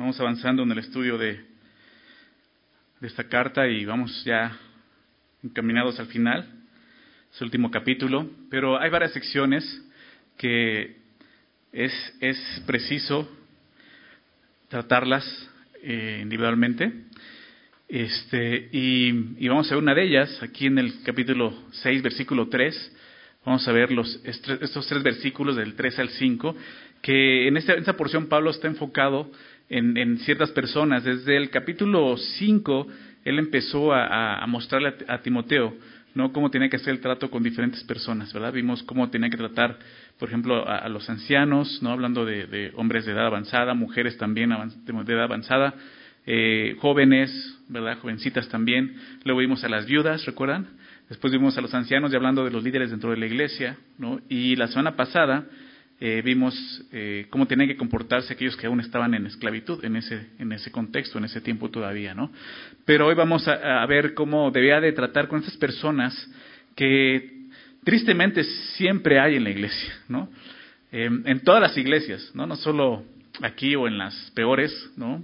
Vamos avanzando en el estudio de, esta carta y vamos ya encaminados al final, es el último capítulo, pero hay varias secciones que es, es preciso tratarlas eh, individualmente. Este, y, y, vamos a ver una de ellas aquí en el capítulo 6, versículo 3. Vamos a ver los, estos tres versículos del 3 al 5, que en esta, en esta porción Pablo está enfocado en, en, ciertas personas. Desde el capítulo 5, él empezó a, mostrarle a, a, Timoteo ¿no? cómo tenía que hacer el trato con diferentes personas, ¿verdad? Vimos cómo tenía que tratar, por ejemplo, a, a los ancianos, ¿no? hablando de, de, hombres de edad avanzada, mujeres también de edad avanzada, eh, jóvenes, ¿verdad? Jovencitas también. Luego vimos a las viudas, ¿recuerdan? Después vimos a los ancianos y hablando de los líderes dentro de la iglesia, ¿no? Y la semana pasada eh, vimos eh, cómo tenían que comportarse aquellos que aún estaban en esclavitud en ese, en ese contexto, en ese tiempo todavía, ¿no? Pero hoy vamos a, a ver cómo debía de tratar con esas personas que tristemente siempre hay en la iglesia, ¿no? Eh, en todas las iglesias, ¿no? No solo aquí o en las peores, ¿no?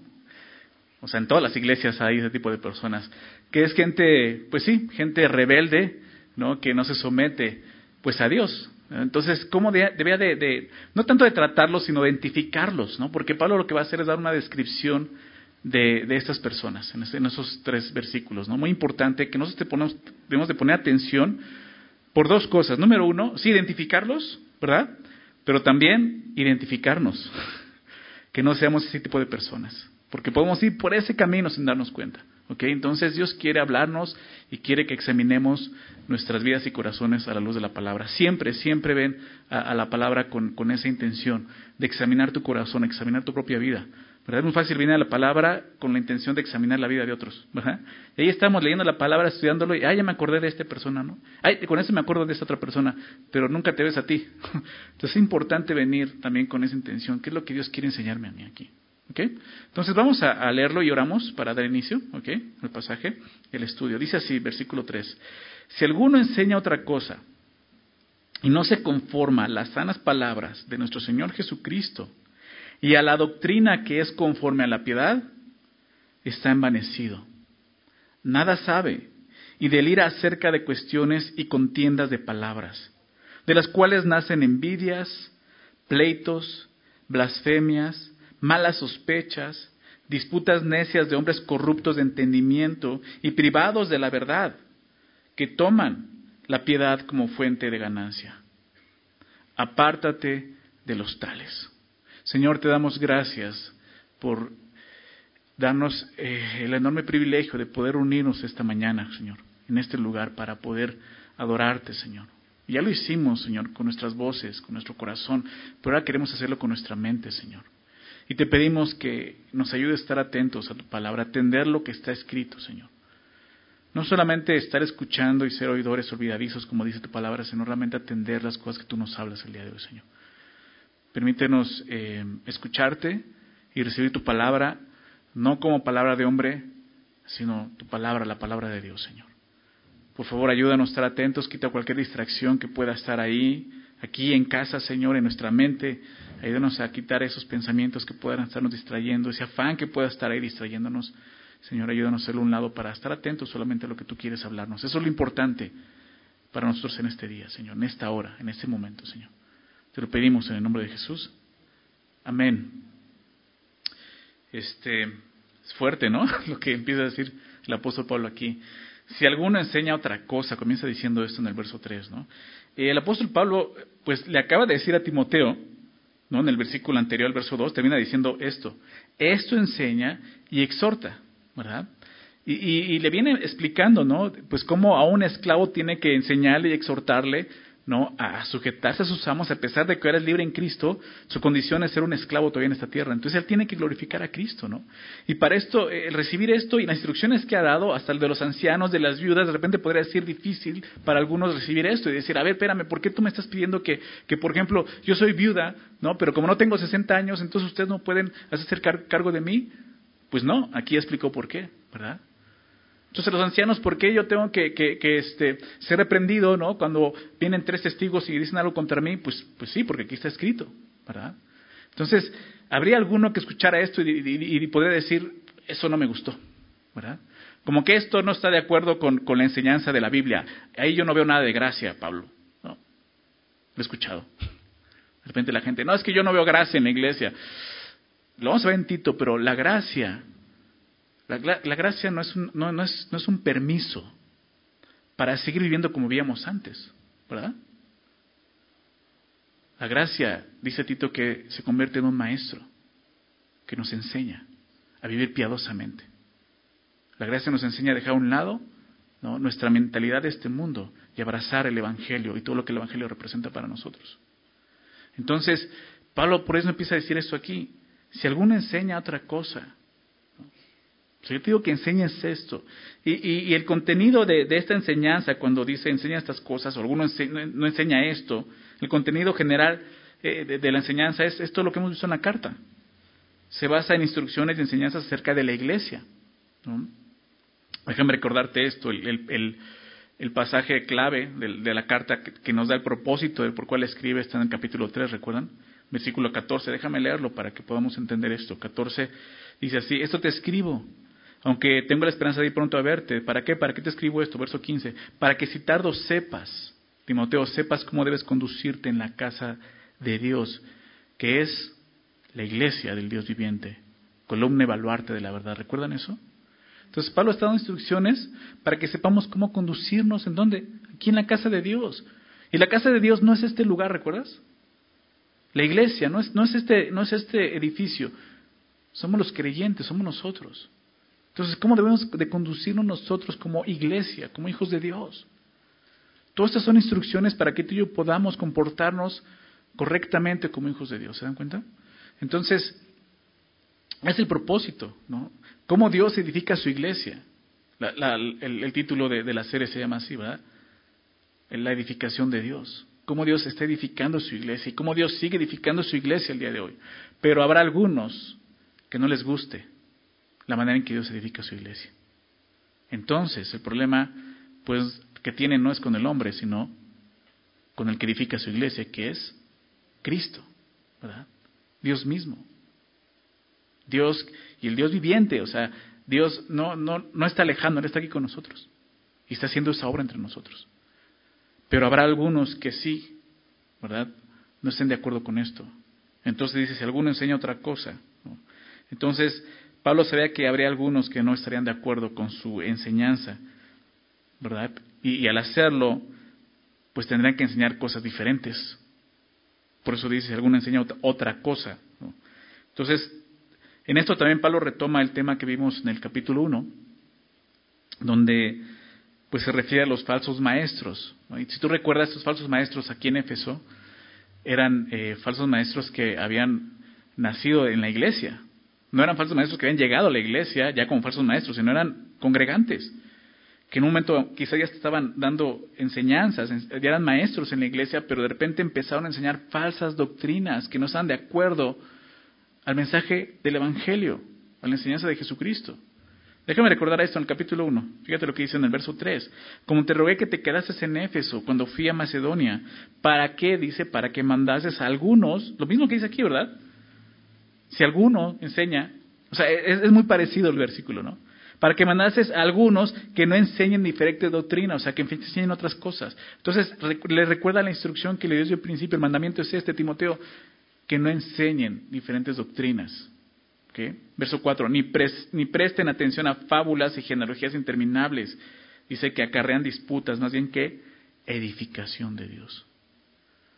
O sea, en todas las iglesias hay ese tipo de personas, que es gente, pues sí, gente rebelde, ¿no? Que no se somete, pues a Dios, entonces, ¿cómo debía de, de, no tanto de tratarlos, sino de identificarlos, ¿no? Porque Pablo lo que va a hacer es dar una descripción de, de estas personas en, esos tres versículos, ¿no? Muy importante que nosotros ponemos, debemos de poner atención por dos cosas. Número uno, sí, identificarlos, ¿verdad? Pero también identificarnos, que no seamos ese tipo de personas, porque podemos ir por ese camino sin darnos cuenta. ¿Okay? Entonces Dios quiere hablarnos y quiere que examinemos nuestras vidas y corazones a la luz de la palabra. Siempre, siempre ven a, la palabra con, con, esa intención de examinar tu corazón, examinar tu propia vida. ¿verdad? Es muy fácil venir a la palabra con la intención de examinar la vida de otros. ¿verdad? Y ahí estamos leyendo la palabra, estudiándolo y, ay, ya me acordé de esta persona, ¿no? Ay, con eso me acuerdo de esta otra persona, pero nunca te ves a ti. Entonces es importante venir también con esa intención. ¿Qué es lo que Dios quiere enseñarme a mí aquí? ¿Okay? Entonces vamos a, leerlo y oramos para dar inicio, ¿ok? El pasaje, el estudio. Dice así, versículo 3. Si alguno enseña otra cosa y no se conforma a las sanas palabras de nuestro Señor Jesucristo y a la doctrina que es conforme a la piedad, está envanecido. Nada sabe y delira acerca de cuestiones y contiendas de palabras, de las cuales nacen envidias, pleitos, blasfemias, malas sospechas, disputas necias de hombres corruptos de entendimiento y privados de la verdad, que toman la piedad como fuente de ganancia. Apártate de los tales. Señor, te damos gracias por darnos eh, el enorme privilegio de poder unirnos esta mañana, Señor, en este lugar para poder adorarte, Señor. Ya lo hicimos, Señor, con nuestras voces, con nuestro corazón, pero ahora queremos hacerlo con nuestra mente, Señor. Y te pedimos que nos ayude a estar atentos a tu palabra, atender lo que está escrito, Señor. No solamente estar escuchando y ser oidores olvidadizos, como dice tu palabra, sino realmente atender las cosas que tú nos hablas el día de hoy, Señor. Permítenos eh, escucharte y recibir tu palabra, no como palabra de hombre, sino tu palabra, la palabra de Dios, Señor. Por favor, ayúdanos a estar atentos, quita cualquier distracción que pueda estar ahí, aquí en casa, Señor, en nuestra mente. Ayúdanos a quitar esos pensamientos que puedan estarnos distrayendo, ese afán que pueda estar ahí distrayéndonos. Señor, ayúdanos a un lado para estar atentos solamente a lo que tú quieres hablarnos. Eso es lo importante para nosotros en este día, Señor, en esta hora, en este momento, Señor. Te lo pedimos en el nombre de Jesús. Amén. Este, es fuerte, ¿no? Lo que empieza a decir el apóstol Pablo aquí. Si alguno enseña otra cosa, comienza diciendo esto en el verso 3, ¿no? El apóstol Pablo, pues le acaba de decir a Timoteo, ¿no? En el versículo anterior, el verso 2, termina diciendo esto. Esto enseña y exhorta, ¿verdad? Y, y, y, le viene explicando, ¿no? Pues cómo a un esclavo tiene que enseñarle y exhortarle ¿no? a sujetarse a sus amos, a pesar de que eres libre en Cristo, su condición es ser un esclavo todavía en esta tierra. Entonces él tiene que glorificar a Cristo, ¿no? Y para esto, el recibir esto y las instrucciones que ha dado, hasta el de los ancianos, de las viudas, de repente podría ser difícil para algunos recibir esto y decir, a ver, espérame, ¿por qué tú me estás pidiendo que, que por ejemplo, yo soy viuda, ¿no? Pero como no tengo 60 años, entonces ustedes no pueden hacer cargo de mí? Pues no, aquí explicó por qué, ¿verdad? Entonces los ancianos, ¿por qué yo tengo que, este, ser reprendido ¿no? cuando vienen tres testigos y dicen algo contra mí? Pues, pues sí, porque aquí está escrito, ¿verdad? Entonces, habría alguno que escuchara esto y, y, podría decir, eso no me gustó, ¿verdad? Como que esto no está de acuerdo con, con, la enseñanza de la Biblia. Ahí yo no veo nada de gracia, Pablo. Lo he escuchado. De repente la gente, no, es que yo no veo gracia en la iglesia. Lo vamos a ver en Tito, pero la gracia, la, gracia no es, un, no, no, es, no es un permiso para seguir viviendo como vivíamos antes, ¿verdad? La gracia, dice Tito, que se convierte en un maestro que nos enseña a vivir piadosamente. La gracia nos enseña a dejar a un lado nuestra mentalidad de este mundo y abrazar el Evangelio y todo lo que el Evangelio representa para nosotros. Entonces, Pablo por eso empieza a decir esto aquí. Si alguno enseña otra cosa, yo te digo que enseñes esto. Y, el contenido de, esta enseñanza, cuando dice enseña estas cosas, o alguno no enseña esto, el contenido general eh, de, la enseñanza es, esto lo que hemos visto en la carta. Se basa en instrucciones y enseñanzas acerca de la iglesia. Déjame recordarte esto, el, pasaje clave de, la carta que, nos da el propósito de por cuál escribe está en el capítulo 3, ¿recuerdan? Versículo 14, déjame leerlo para que podamos entender esto. 14 dice así, esto te escribo, aunque tengo la esperanza de ir pronto a verte. ¿Para qué? ¿Para qué te escribo esto? Verso 15, para que si tardo sepas, Timoteo, sepas cómo debes conducirte en la casa de Dios, que es la iglesia del Dios viviente, columna y baluarte de la verdad. ¿Recuerdan eso? Entonces Pablo está dando instrucciones para que sepamos cómo conducirnos en dónde? Aquí en la casa de Dios. Y la casa de Dios no es este lugar, ¿recuerdas? La iglesia no es, no es, este, no es este edificio. Somos los creyentes, somos nosotros. Entonces, ¿cómo debemos de conducirnos nosotros como iglesia, como hijos de Dios? Todas estas son instrucciones para que tú y yo podamos comportarnos correctamente como hijos de Dios. ¿Se dan cuenta? Entonces, es el propósito, ¿no? Cómo Dios edifica su iglesia. el, título de, la serie se llama así, ¿verdad? La edificación de Dios. Cómo Dios está edificando su iglesia y cómo Dios sigue edificando su iglesia el día de hoy. Pero habrá algunos que no les guste la manera en que Dios edifica su iglesia. Entonces, el problema, pues, que tiene no es con el hombre, sino con el que edifica su iglesia, que es Cristo, ¿verdad? Dios mismo. Dios y el Dios viviente, o sea, Dios no, no, no está alejando, Él está aquí con nosotros y está haciendo esa obra entre nosotros. Pero habrá algunos que sí, ¿verdad? No estén de acuerdo con esto. Entonces dice, si alguno enseña otra cosa. Entonces, Pablo sabía que habría algunos que no estarían de acuerdo con su enseñanza, ¿verdad? Y, al hacerlo, pues tendrán que enseñar cosas diferentes. Por eso dice, si alguno enseña otra cosa. Entonces, en esto también Pablo retoma el tema que vimos en el capítulo 1, donde pues se refiere a los falsos maestros. Y si tú recuerdas, estos falsos maestros aquí en Éfeso eran eh, falsos maestros que habían nacido en la iglesia. No eran falsos maestros que habían llegado a la iglesia ya como falsos maestros, sino eran congregantes, que en un momento quizá ya estaban dando enseñanzas, ya eran maestros en la iglesia, pero de repente empezaron a enseñar falsas doctrinas que no estaban de acuerdo al mensaje del Evangelio, a la enseñanza de Jesucristo. Déjame recordar esto en el capítulo 1. Fíjate lo que dice en el verso 3. Como te rogué que te quedases en Éfeso cuando fui a Macedonia, ¿para qué? Dice, para que mandases a algunos, lo mismo que dice aquí, ¿verdad? Si alguno enseña, o sea, es, muy parecido el versículo, ¿no? Para que mandases a algunos que no enseñen diferente doctrina, o sea, que enseñen otras cosas. Entonces, le recuerda la instrucción que le dio el principio, el mandamiento es este, Timoteo, que no enseñen diferentes doctrinas. Verso 4, ni, ni presten atención a fábulas y genealogías interminables. Dice que acarrean disputas, más bien que edificación de Dios.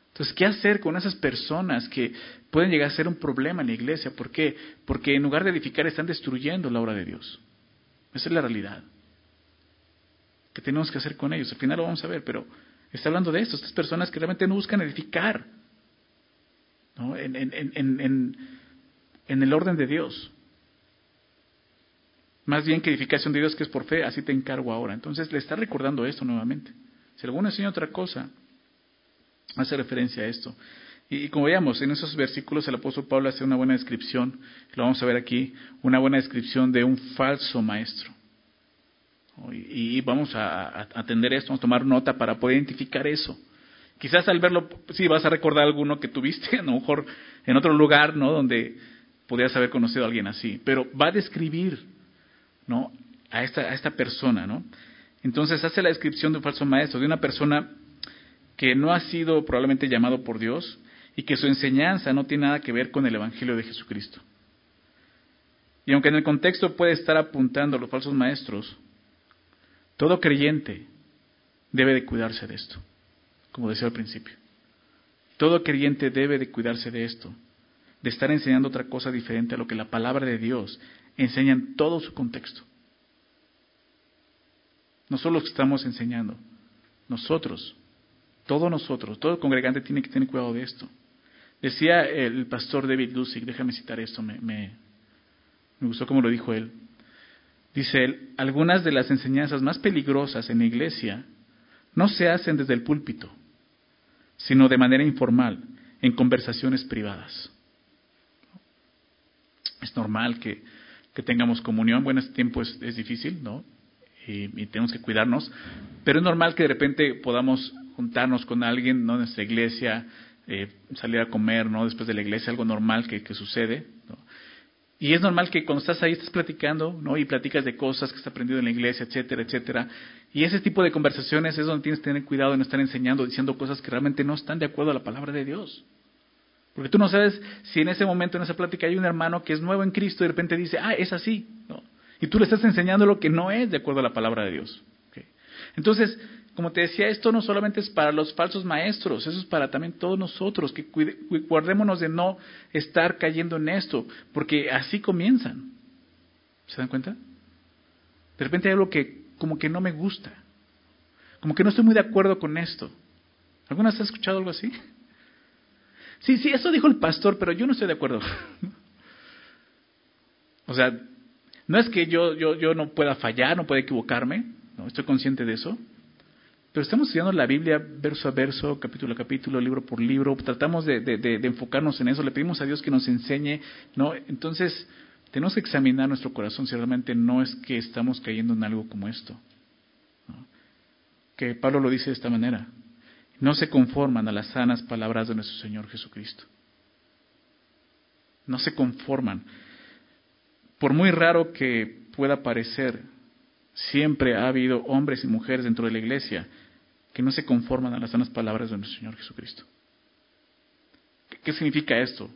Entonces, ¿qué hacer con esas personas que pueden llegar a ser un problema en la iglesia? ¿Por qué? Porque en lugar de edificar están destruyendo la obra de Dios. Esa es la realidad. ¿Qué tenemos que hacer con ellos? Al final lo vamos a ver, pero está hablando de esto, estas personas que realmente no buscan edificar, en, el orden de Dios. Más bien que edificación de Dios que es por fe, así te encargo ahora. Entonces le está recordando esto nuevamente. Si alguno enseña otra cosa, hace referencia a esto. Y, como veíamos, en esos versículos el apóstol Pablo hace una buena descripción, lo vamos a ver aquí, una buena descripción de un falso maestro. Y, vamos a atender esto, vamos a tomar nota para poder identificar eso. Quizás al verlo, sí, vas a recordar alguno que tuviste, a lo mejor en otro lugar, ¿no? Donde podrías haber conocido a alguien así, pero va a describir, ¿no? A esta, a esta persona, ¿no? Entonces hace la descripción de un falso maestro, de una persona que no ha sido probablemente llamado por Dios y que su enseñanza no tiene nada que ver con el Evangelio de Jesucristo. Y aunque en el contexto puede estar apuntando a los falsos maestros, todo creyente debe de cuidarse de esto, como decía al principio. Todo creyente debe de cuidarse de esto, de estar enseñando otra cosa diferente a lo que la palabra de Dios enseña en todo su contexto. No solo estamos enseñando, nosotros, todos nosotros, todo el congregante tiene que tener cuidado de esto. Decía el pastor David Lusick, déjame citar esto, me, me, me gustó como lo dijo él. Dice él, algunas de las enseñanzas más peligrosas en la iglesia no se hacen desde el púlpito, sino de manera informal, en conversaciones privadas. Es normal que, que tengamos comunión, bueno, este tiempo es difícil, ¿no? Y, tenemos que cuidarnos, pero es normal que de repente podamos juntarnos con alguien, ¿no? En nuestra iglesia, eh, salir a comer, ¿no? Después de la iglesia, algo normal que, sucede. Y es normal que cuando estás ahí estás platicando, ¿no? Y platicas de cosas que has aprendido en la iglesia, etcétera, etcétera. Y ese tipo de conversaciones es donde tienes que tener cuidado de no estar enseñando, diciendo cosas que realmente no están de acuerdo a la palabra de Dios. Porque tú no sabes si en ese momento, en esa plática, hay un hermano que es nuevo en Cristo y de repente dice, ah, es así. ¿no? Y tú le estás enseñando lo que no es de acuerdo a la palabra de Dios. Entonces, como te decía, esto no solamente es para los falsos maestros, eso es para también todos nosotros, que guardémonos de no estar cayendo en esto, porque así comienzan. ¿Se dan cuenta? De repente hay algo que como que no me gusta, como que no estoy muy de acuerdo con esto. ¿Alguna vez has escuchado algo así? Sí, sí, eso dijo el pastor, pero yo no estoy de acuerdo. o sea, no es que yo, yo, yo no pueda fallar, no pueda equivocarme, no, estoy consciente de eso, pero estamos estudiando la Biblia verso a verso, capítulo a capítulo, libro por libro. Tratamos de, enfocarnos en eso. Le pedimos a Dios que nos enseñe, ¿no? Entonces, tenemos que examinar nuestro corazón si realmente no es que estamos cayendo en algo como esto. Que Pablo lo dice de esta manera. No se conforman a las sanas palabras de nuestro Señor Jesucristo. No se conforman. Por muy raro que pueda parecer, Siempre ha habido hombres y mujeres dentro de la iglesia que no se conforman a las sanas palabras de nuestro Señor Jesucristo. ¿Qué, significa esto?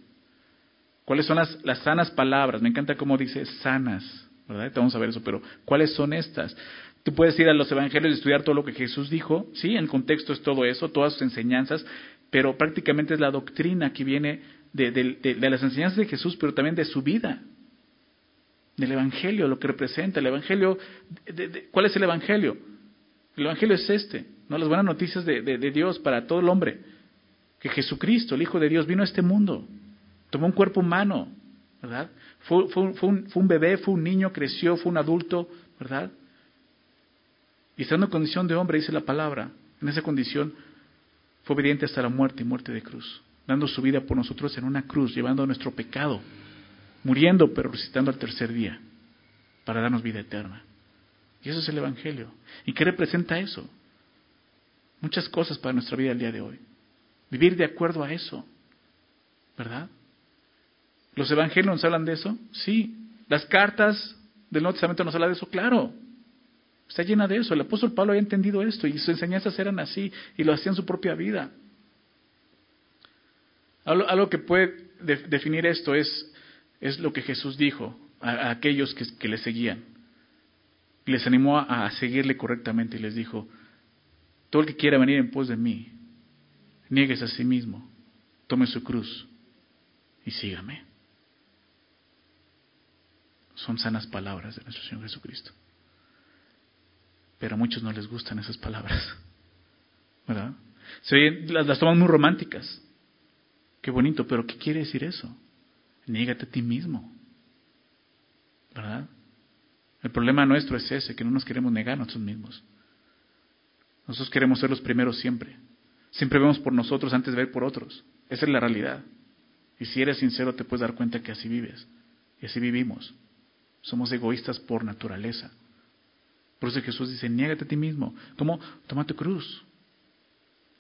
¿Cuáles son las, las, sanas palabras? Me encanta cómo dice sanas, ¿verdad? vamos a ver eso, pero ¿cuáles son estas? Tú puedes ir a los evangelios y estudiar todo lo que Jesús dijo, sí, en contexto es todo eso, todas sus enseñanzas, pero prácticamente es la doctrina que viene de, de las enseñanzas de Jesús, pero también de su vida del Evangelio, lo que representa. El Evangelio, ¿cuál es el Evangelio? El Evangelio es este, ¿no? Las buenas noticias de, Dios para todo el hombre. Que Jesucristo, el Hijo de Dios, vino a este mundo, tomó un cuerpo humano, ¿verdad? Fue, fue, un, fue un bebé, fue un niño, creció, fue un adulto, ¿verdad? Y estando en condición de hombre, dice la palabra, en esa condición fue obediente hasta la muerte y muerte de cruz, dando su vida por nosotros en una cruz, llevando nuestro pecado muriendo pero resucitando al tercer día para darnos vida eterna. Y eso es el Evangelio. ¿Y qué representa eso? Muchas cosas para nuestra vida el día de hoy. Vivir de acuerdo a eso. ¿Verdad? ¿Los evangelios nos hablan de eso? Sí. ¿Las cartas del Nuevo Testamento nos hablan de eso? Claro. Está llena de eso. El apóstol Pablo había entendido esto y sus enseñanzas eran así y lo hacían en su propia vida. Algo, que puede definir esto es es lo que Jesús dijo a, aquellos que, le seguían. Les animó a, seguirle correctamente y les dijo, todo el que quiera venir en pos de mí, niegues a sí mismo, tome su cruz y sígame. Son sanas palabras de nuestro Señor Jesucristo. Pero a muchos no les gustan esas palabras. ¿Verdad? Se las, las toman muy románticas. Qué bonito, pero ¿qué quiere decir eso? Niégate a ti mismo. ¿Verdad? El problema nuestro es ese, que no nos queremos negar a nosotros mismos. Nosotros queremos ser los primeros siempre. Siempre vemos por nosotros antes de ver por otros. Esa es la realidad. Y si eres sincero te puedes dar cuenta que así vives. Y así vivimos. Somos egoístas por naturaleza. Por eso Jesús dice, niégate a ti mismo. ¿Cómo? Toma tu cruz.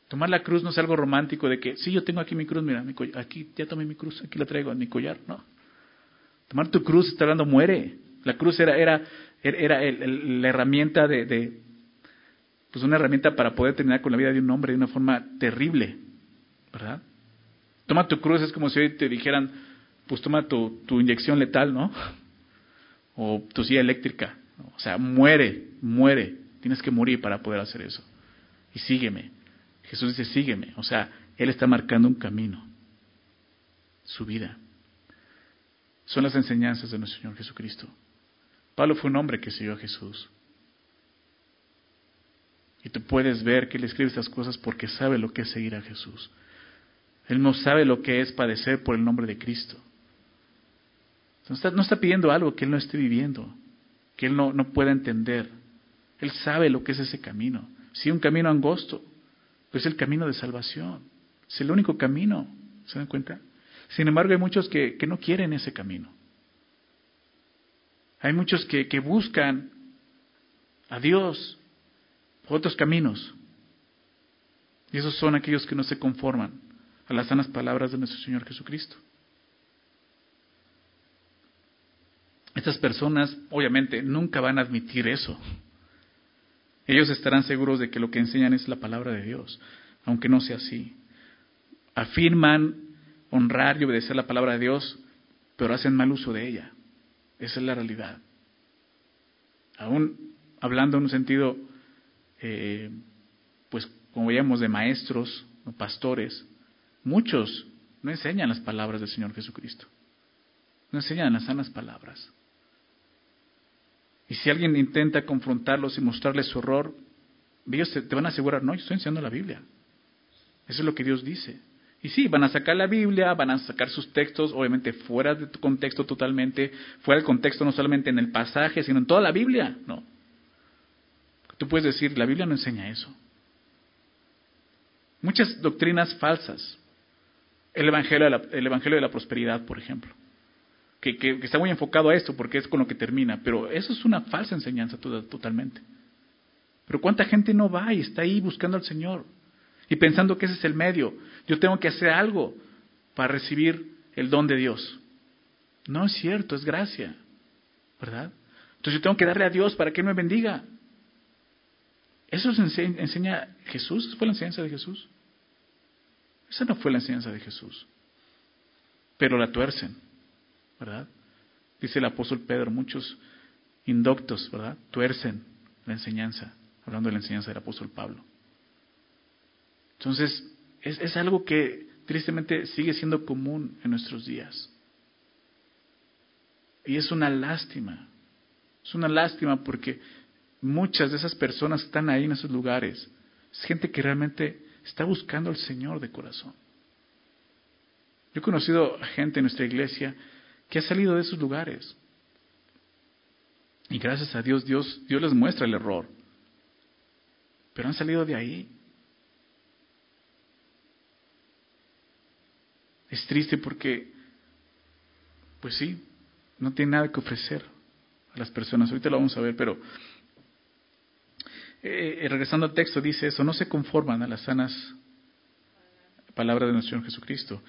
Tomar la cruz no es algo romántico de que, sí, yo tengo aquí mi cruz, mira, mi aquí ya tomé mi cruz, aquí la traigo mi collar, no. Tomar tu cruz está hablando muere. La cruz era, era, era la herramienta de, pues una herramienta para poder terminar con la vida de un hombre de una forma terrible, ¿verdad? Toma tu cruz es como si hoy te dijeran, pues toma tu, tu inyección letal, ¿no? O tu silla eléctrica. O sea, muere, muere. Tienes que morir para poder hacer eso. Y sígueme. Jesús dice, sígueme. O sea, Él está marcando un camino. Su vida. Son las enseñanzas de nuestro Señor Jesucristo. Pablo fue un hombre que siguió a Jesús. Y tú puedes ver que él escribe estas cosas porque sabe lo que es seguir a Jesús. Él no sabe lo que es padecer por el nombre de Cristo. No está, no está pidiendo algo que él no esté viviendo, que él no, no pueda entender. Él sabe lo que es ese camino. Sí, un camino angosto, pero es el camino de salvación. Es el único camino. ¿Se dan cuenta? Sin embargo, hay muchos que, que no quieren ese camino. Hay muchos que, que buscan a Dios otros caminos. Y esos son aquellos que no se conforman a las sanas palabras de nuestro Señor Jesucristo. Estas personas, obviamente, nunca van a admitir eso. Ellos estarán seguros de que lo que enseñan es la palabra de Dios, aunque no sea así. Afirman honrar y obedecer la palabra de Dios, pero hacen mal uso de ella. Esa es la realidad. Aún hablando en un sentido, eh, pues como veíamos, de maestros, pastores, muchos no enseñan las palabras del Señor Jesucristo. No enseñan las sanas palabras. Y si alguien intenta confrontarlos y mostrarles su horror, ellos te, van a asegurar, no, yo estoy enseñando la Biblia. Eso es lo que Dios dice. Y sí, van a sacar la Biblia, van a sacar sus textos, obviamente fuera de tu contexto totalmente, fuera del contexto no solamente en el pasaje, sino en toda la Biblia. No. Tú puedes decir, la Biblia no enseña eso. Muchas doctrinas falsas. El evangelio de la, el evangelio de la prosperidad, por ejemplo que, está muy enfocado a esto porque es con lo que termina, pero eso es una falsa enseñanza totalmente. Pero cuánta gente no va y está ahí buscando al Señor y pensando que ese es el medio. Yo tengo que hacer algo para recibir el don de Dios. No es cierto, es gracia, ¿verdad? Entonces yo tengo que darle a Dios para que Él me bendiga. ¿Eso enseña, enseña Jesús? ¿Esa fue la enseñanza de Jesús? Esa no fue la enseñanza de Jesús. Pero la tuercen. ¿verdad? Dice el apóstol Pedro, muchos indoctos, ¿verdad? Tuercen la enseñanza, hablando de la enseñanza del apóstol Pablo. Entonces, es, es algo que tristemente sigue siendo común en nuestros días. Y es una lástima, es una lástima porque muchas de esas personas están ahí en esos lugares es gente que realmente está buscando al Señor de corazón. Yo he conocido gente en nuestra iglesia que ha salido de esos lugares. Y gracias a Dios, Dios, Dios les muestra el error. Pero han salido de ahí. Es triste porque, pues sí, no tiene nada que ofrecer a las personas. Ahorita lo vamos a ver, pero eh, eh, regresando al texto, dice eso, no se conforman a las sanas palabras de nuestro Señor Jesucristo.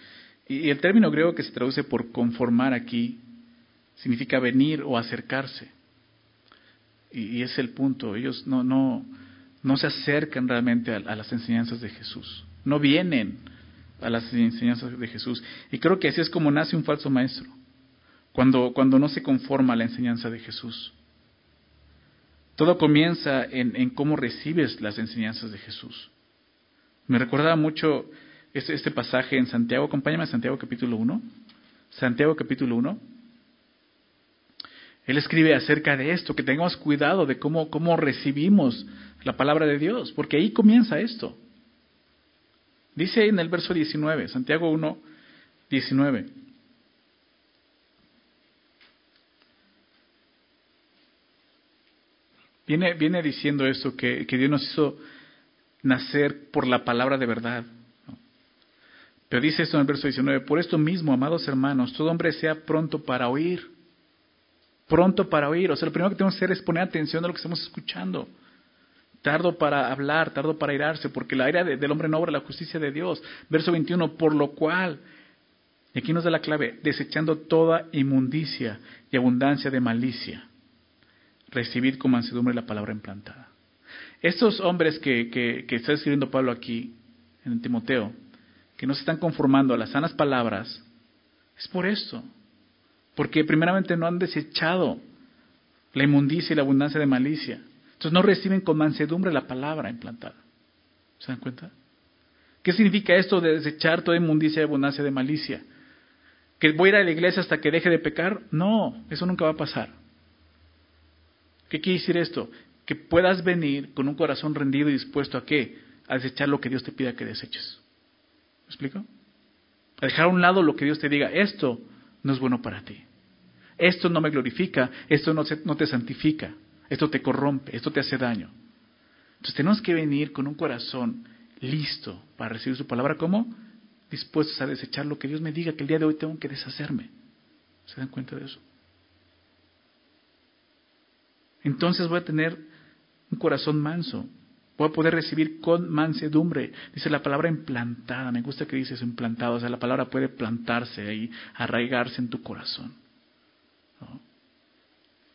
Y el término griego que se traduce por conformar aquí significa venir o acercarse. Y, es el punto. Ellos no, no, no se acercan realmente a, las enseñanzas de Jesús. No vienen a las enseñanzas de Jesús. Y creo que así es como nace un falso maestro. Cuando, cuando no se conforma a la enseñanza de Jesús. Todo comienza en, cómo recibes las enseñanzas de Jesús. Me recordaba mucho este, este pasaje en Santiago. Acompáñame a Santiago capítulo 1. Santiago capítulo 1. Él escribe acerca de esto, que tengamos cuidado de cómo, cómo recibimos la palabra de Dios, porque ahí comienza esto. Dice en el verso 19, Santiago 1, 19. Viene, viene diciendo esto, que, que Dios nos hizo nacer por la palabra de verdad. Pero dice esto en el verso 19, por esto mismo, amados hermanos, todo hombre sea pronto para oír. Pronto para oír. O sea, lo primero que tenemos que hacer es poner atención a lo que estamos escuchando. Tardo para hablar, tardo para irarse, porque la ira del hombre no obra la justicia de Dios. Verso 21, por lo cual Y aquí nos da la clave, desechando toda inmundicia y abundancia de malicia. Recibid con mansedumbre la palabra implantada. Estos hombres que, que, está escribiendo Pablo aquí, en Timoteo, que no se están conformando a las sanas palabras, es por esto. Porque primeramente no han desechado la inmundicia y la abundancia de malicia. Entonces no reciben con mansedumbre la palabra implantada. ¿Se dan cuenta? ¿Qué significa esto de desechar toda inmundicia y abundancia de malicia? ¿Que voy a ir a la iglesia hasta que deje de pecar? No, eso nunca va a pasar. ¿Qué quiere decir esto? Que puedas venir con un corazón rendido y dispuesto a qué? A desechar lo que Dios te pida que deseches. ¿Me explico? A dejar a un lado lo que Dios te diga. Esto no es bueno para ti. Esto no me glorifica, esto no, no te santifica, esto te corrompe, esto te hace daño. Entonces tenemos que venir con un corazón listo para recibir su palabra. ¿Cómo? Dispuestos a desechar lo que Dios me diga que el día de hoy tengo que deshacerme. ¿Se dan cuenta de eso? Entonces voy a tener un corazón manso. Voy a poder recibir con mansedumbre. Dice la palabra implantada. Me gusta que dices implantado. O sea, la palabra puede plantarse ahí, arraigarse en tu corazón.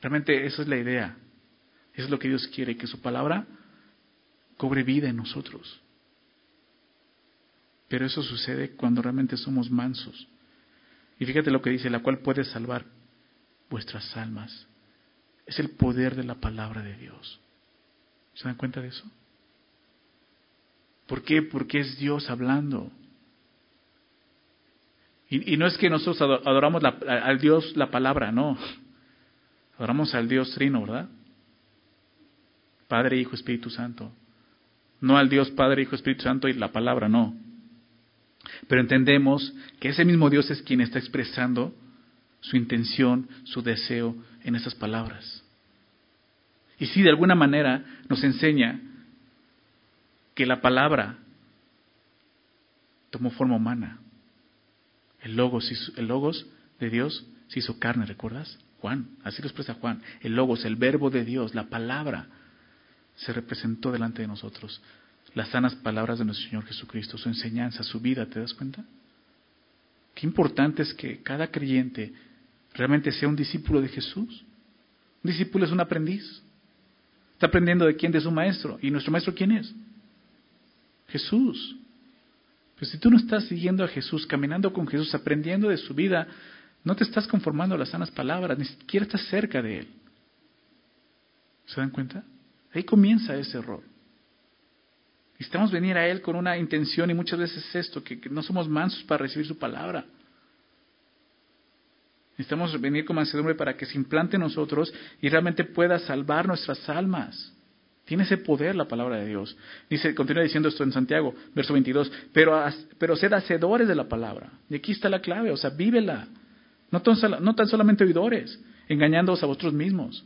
Realmente esa es la idea. Eso es lo que Dios quiere, que su palabra cobre vida en nosotros. Pero eso sucede cuando realmente somos mansos. Y fíjate lo que dice, la cual puede salvar vuestras almas. Es el poder de la palabra de Dios. ¿Se dan cuenta de eso? ¿Por qué? Porque es Dios hablando. Y, no es que nosotros adoramos al Dios la palabra, no. Adoramos al Dios trino, ¿verdad? Padre, Hijo, Espíritu Santo. No al Dios Padre, Hijo, Espíritu Santo y la palabra, no. Pero entendemos que ese mismo Dios es quien está expresando su intención, su deseo en esas palabras. Y si de alguna manera nos enseña que la palabra tomó forma humana. El logos, el logos de Dios se hizo carne, ¿recuerdas? Juan, así lo expresa Juan. El logos, el verbo de Dios, la palabra, se representó delante de nosotros. Las sanas palabras de nuestro Señor Jesucristo, su enseñanza, su vida, ¿te das cuenta? Qué importante es que cada creyente realmente sea un discípulo de Jesús. Un discípulo es un aprendiz. Está aprendiendo de quién, de su maestro. ¿Y nuestro maestro quién es? Jesús. Pero si tú no estás siguiendo a Jesús, caminando con Jesús, aprendiendo de su vida, no te estás conformando a las sanas palabras, ni siquiera estás cerca de Él. ¿Se dan cuenta? Ahí comienza ese error. Necesitamos venir a Él con una intención y muchas veces es esto, que, no somos mansos para recibir su palabra. Necesitamos venir con mansedumbre para que se implante en nosotros y realmente pueda salvar nuestras almas. Tiene ese poder la palabra de Dios. Dice, continúa diciendo esto en Santiago, verso 22, pero, pero sed hacedores de la palabra. Y aquí está la clave, o sea, vívela. No tan, solamente oidores, engañándoos a vosotros mismos.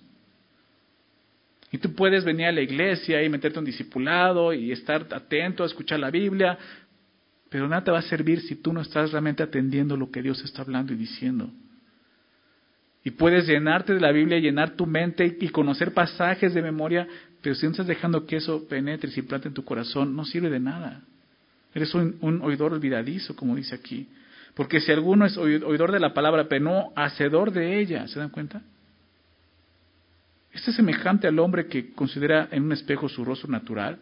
Y tú puedes venir a la iglesia y meterte un discipulado y estar atento a escuchar la Biblia, pero nada te va a servir si tú no estás realmente atendiendo lo que Dios está hablando y diciendo. Y puedes llenarte de la Biblia, llenar tu mente y conocer pasajes de memoria, pero si no estás dejando que eso penetre y se implante en tu corazón, no sirve de nada. Eres un, un oidor olvidadizo, como dice aquí. Porque si alguno es oidor de la palabra, pero no hacedor de ella, ¿se dan cuenta? Este es semejante al hombre que considera en un espejo su rostro natural,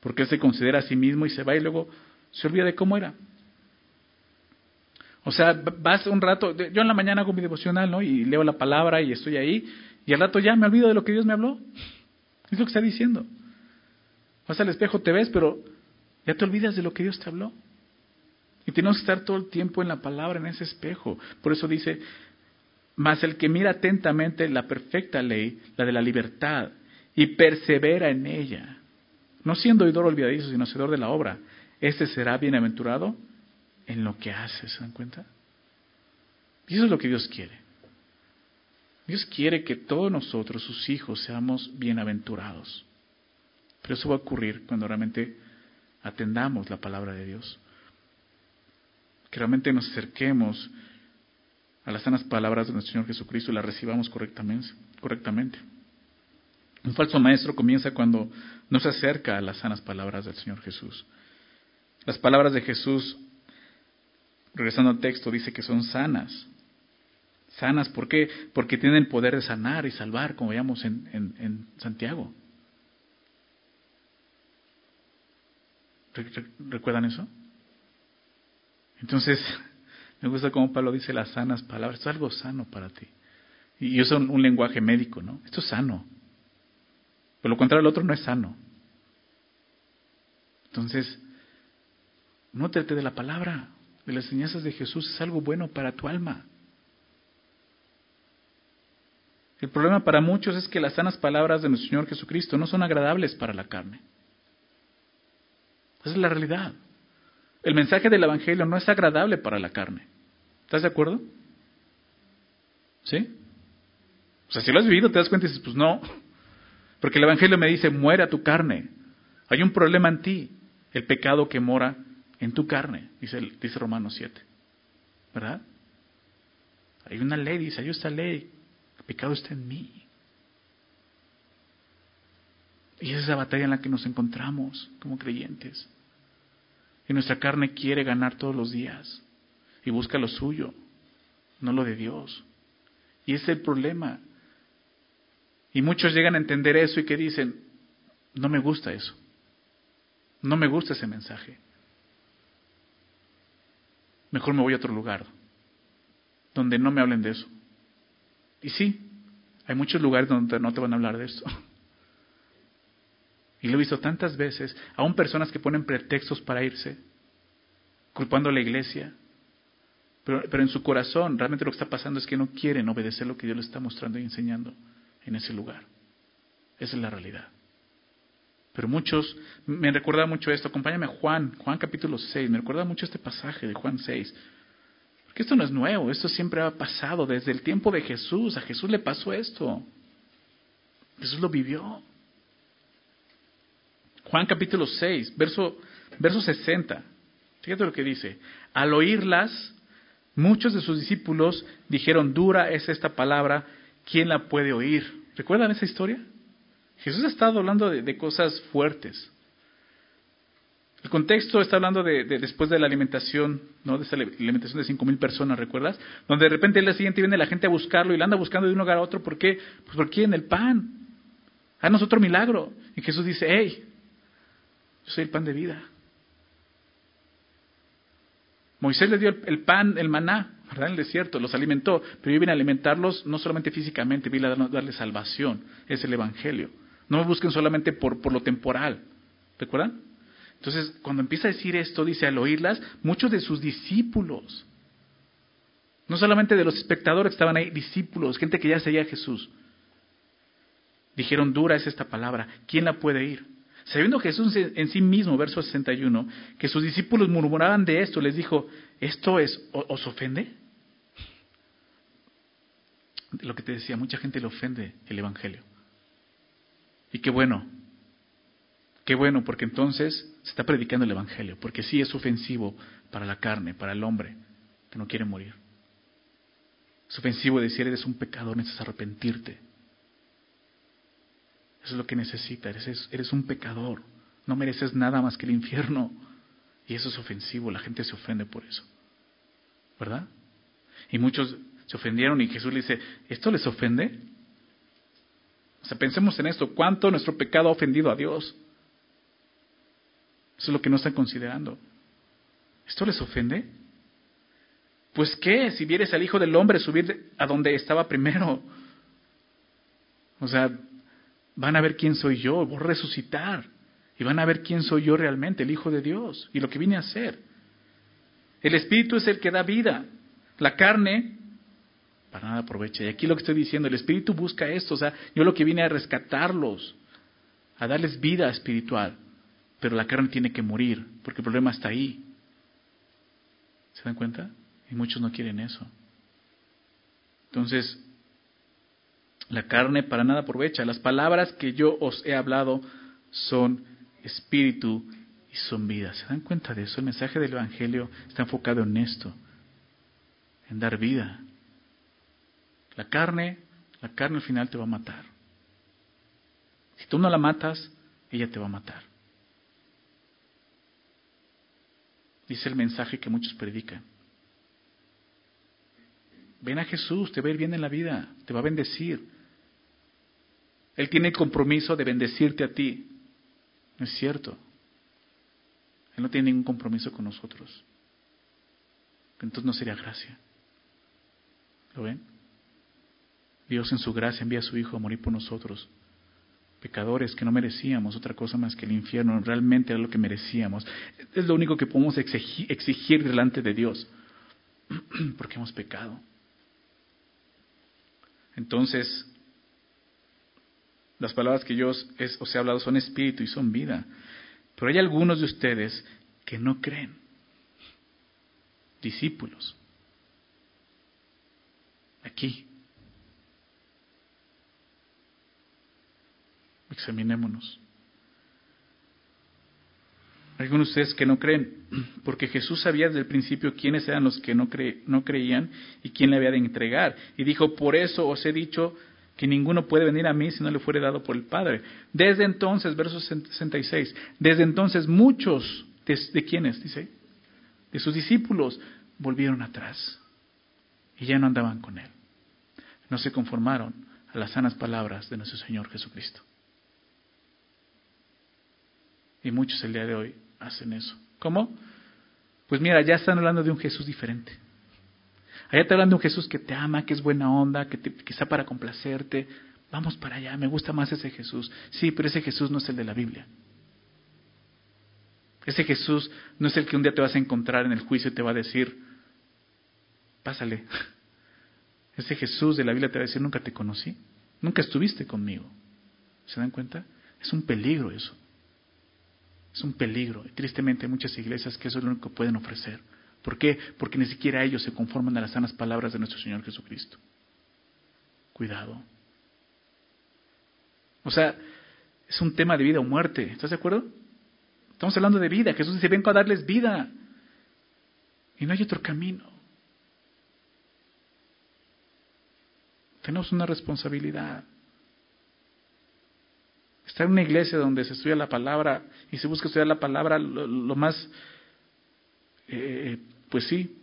porque él se considera a sí mismo y se va y luego se olvida de cómo era. O sea, vas un rato, yo en la mañana hago mi devocional, ¿no? Y leo la palabra y estoy ahí, y al rato ya me olvido de lo que Dios me habló. Es lo que está diciendo. Vas al espejo, te ves, pero ya te olvidas de lo que Dios te habló. Y tenemos que estar todo el tiempo en la palabra, en ese espejo. Por eso dice, mas el que mira atentamente la perfecta ley, la de la libertad, y persevera en ella, no siendo oidor olvidadizo, sino hacedor de la obra, ese será bienaventurado en lo que hace, ¿se dan cuenta? Y eso es lo que Dios quiere. Dios quiere que todos nosotros, sus hijos, seamos bienaventurados. Pero eso va a ocurrir cuando realmente atendamos la palabra de Dios. Que realmente nos acerquemos a las sanas palabras de nuestro Señor Jesucristo y las recibamos correctamente. Un falso maestro comienza cuando no se acerca a las sanas palabras del Señor Jesús. Las palabras de Jesús regresando al texto, dice que son sanas. Sanas, ¿por qué? Porque tienen el poder de sanar y salvar, como veíamos en, en Santiago. ¿Recuerdan eso? Entonces, me gusta cómo Pablo dice las sanas palabras. Esto es algo sano para ti. Y usa un, un lenguaje médico, ¿no? Esto es sano. Por lo contrario, el otro no es sano. Entonces, no de la palabra, de las enseñanzas de Jesús. Es algo bueno para tu alma. El problema para muchos es que las sanas palabras de nuestro Señor Jesucristo no son agradables para la carne. Esa es la realidad. El mensaje del Evangelio no es agradable para la carne. ¿Estás de acuerdo? ¿Sí? O sea, si lo has vivido, te das cuenta y dices, pues no. Porque el Evangelio me dice, muere a tu carne. Hay un problema en ti, el pecado que mora en tu carne, dice, dice Romanos 7. ¿Verdad? Hay una ley, dice, hay esta ley, el pecado está en mí. Y esa es la batalla en la que nos encontramos como creyentes. Y nuestra carne quiere ganar todos los días y busca lo suyo, no lo de Dios. Y ese es el problema. Y muchos llegan a entender eso y que dicen, no me gusta eso. No me gusta ese mensaje. Mejor me voy a otro lugar donde no me hablen de eso. Y sí, hay muchos lugares donde no te van a hablar de eso. Y lo he visto tantas veces, aún personas que ponen pretextos para irse, culpando a la iglesia, pero, pero, en su corazón realmente lo que está pasando es que no quieren obedecer lo que Dios les está mostrando y enseñando en ese lugar. Esa es la realidad. Pero muchos, me recuerda mucho esto, acompáñame a Juan, Juan capítulo 6, me recuerda mucho este pasaje de Juan 6. Porque esto no es nuevo, esto siempre ha pasado desde el tiempo de Jesús, a Jesús le pasó esto. Jesús lo vivió. Juan capítulo 6, verso, verso 60. Fíjate lo que dice. Al oírlas, muchos de sus discípulos dijeron, dura es esta palabra, ¿quién la puede oír? ¿Recuerdan esa historia? Jesús ha estado hablando de, cosas fuertes. El contexto está hablando de, después de la alimentación, ¿no? De esa alimentación de cinco mil personas, ¿recuerdas? Donde de repente el día siguiente viene la gente a buscarlo y la anda buscando de un lugar a otro. ¿Por qué? Pues porque en el pan. Haznos otro milagro. Y Jesús dice, hey, yo soy el pan de vida. Moisés le dio el, pan, el maná, ¿verdad? En el desierto, los alimentó, pero yo vine a alimentarlos no solamente físicamente, vine a darles salvación, es el Evangelio. No me busquen solamente por, por lo temporal, ¿recuerdan? Entonces, cuando empieza a decir esto, dice al oírlas, muchos de sus discípulos, no solamente de los espectadores que estaban ahí, discípulos, gente que ya seguía a Jesús, dijeron, dura es esta palabra, ¿quién la puede ir? Sabiendo Jesús en sí mismo, verso 61, que sus discípulos murmuraban de esto, les dijo, ¿esto es, os ofende? Lo que te decía, mucha gente le ofende el Evangelio. Y qué bueno, qué bueno, porque entonces se está predicando el Evangelio, porque sí es ofensivo para la carne, para el hombre que no quiere morir. Es ofensivo decir, eres un pecador, necesitas arrepentirte. Eso es lo que necesitas. Eres, eres un pecador. No mereces nada más que el infierno. Y eso es ofensivo. La gente se ofende por eso. ¿Verdad? Y muchos se ofendieron y Jesús le dice, ¿esto les ofende? O sea, pensemos en esto. ¿Cuánto nuestro pecado ha ofendido a Dios? Eso es lo que no están considerando. ¿Esto les ofende? Pues qué, si vieres al Hijo del Hombre subir a donde estaba primero. O sea, van a ver quién soy yo, voy a resucitar y van a ver quién soy yo realmente, el Hijo de Dios y lo que vine a hacer. El Espíritu es el que da vida, la carne para nada aprovecha. Y aquí lo que estoy diciendo, el Espíritu busca esto, o sea, yo lo que vine a rescatarlos, a darles vida espiritual, pero la carne tiene que morir, porque el problema está ahí. ¿Se dan cuenta? Y muchos no quieren eso. Entonces, la carne para nada aprovecha. Las palabras que yo os he hablado son espíritu y son vida. ¿Se dan cuenta de eso? El mensaje del Evangelio está enfocado en esto, en dar vida. La carne, la carne al final te va a matar. Si tú no la matas, ella te va a matar. Dice el mensaje que muchos predican. Ven a Jesús, te va a ir bien en la vida, te va a bendecir. Él tiene el compromiso de bendecirte a ti. No es cierto. Él no tiene ningún compromiso con nosotros. Entonces no sería gracia. ¿Lo ven? Dios en su gracia envía a su Hijo a morir por nosotros. Pecadores que no merecíamos otra cosa más que el infierno, realmente era lo que merecíamos. Es lo único que podemos exigir, delante de Dios, porque hemos pecado. Entonces, las palabras que yo os he hablado son espíritu y son vida. Pero hay algunos de ustedes que no creen. Discípulos. Aquí. Examinémonos. Algunos de ustedes que no creen, porque Jesús sabía desde el principio quiénes eran los que no, no creían y quién le había de entregar. Y dijo, por eso os he dicho que ninguno puede venir a mí si no le fuere dado por el Padre. Desde entonces, verso 66, desde entonces muchos, de, ¿de quiénes? Dice, de sus discípulos, volvieron atrás y ya no andaban con Él. No se conformaron a las sanas palabras de nuestro Señor Jesucristo. Y muchos el día de hoy hacen eso. ¿Cómo? Pues mira, ya están hablando de un Jesús diferente. Allá te hablan de un Jesús que te ama, que es buena onda, que, está para complacerte. Vamos para allá, me gusta más ese Jesús. Sí, pero ese Jesús no es el de la Biblia. Ese Jesús no es el que un día te vas a encontrar en el juicio y te va a decir, pásale. Ese Jesús de la Biblia te va a decir, nunca te conocí, nunca estuviste conmigo. ¿Se dan cuenta? Es un peligro eso. Es un peligro. Y tristemente hay muchas iglesias que eso es lo único que pueden ofrecer. ¿Por qué? Porque ni siquiera ellos se conforman a las sanas palabras de nuestro Señor Jesucristo. Cuidado. O sea, es un tema de vida o muerte. ¿Estás de acuerdo? Estamos hablando de vida. Jesús dice, vengo a darles vida. Y no hay otro camino. Tenemos una responsabilidad. Estar en una iglesia donde se estudia la palabra y se busca estudiar la palabra lo, más eh, pues sí,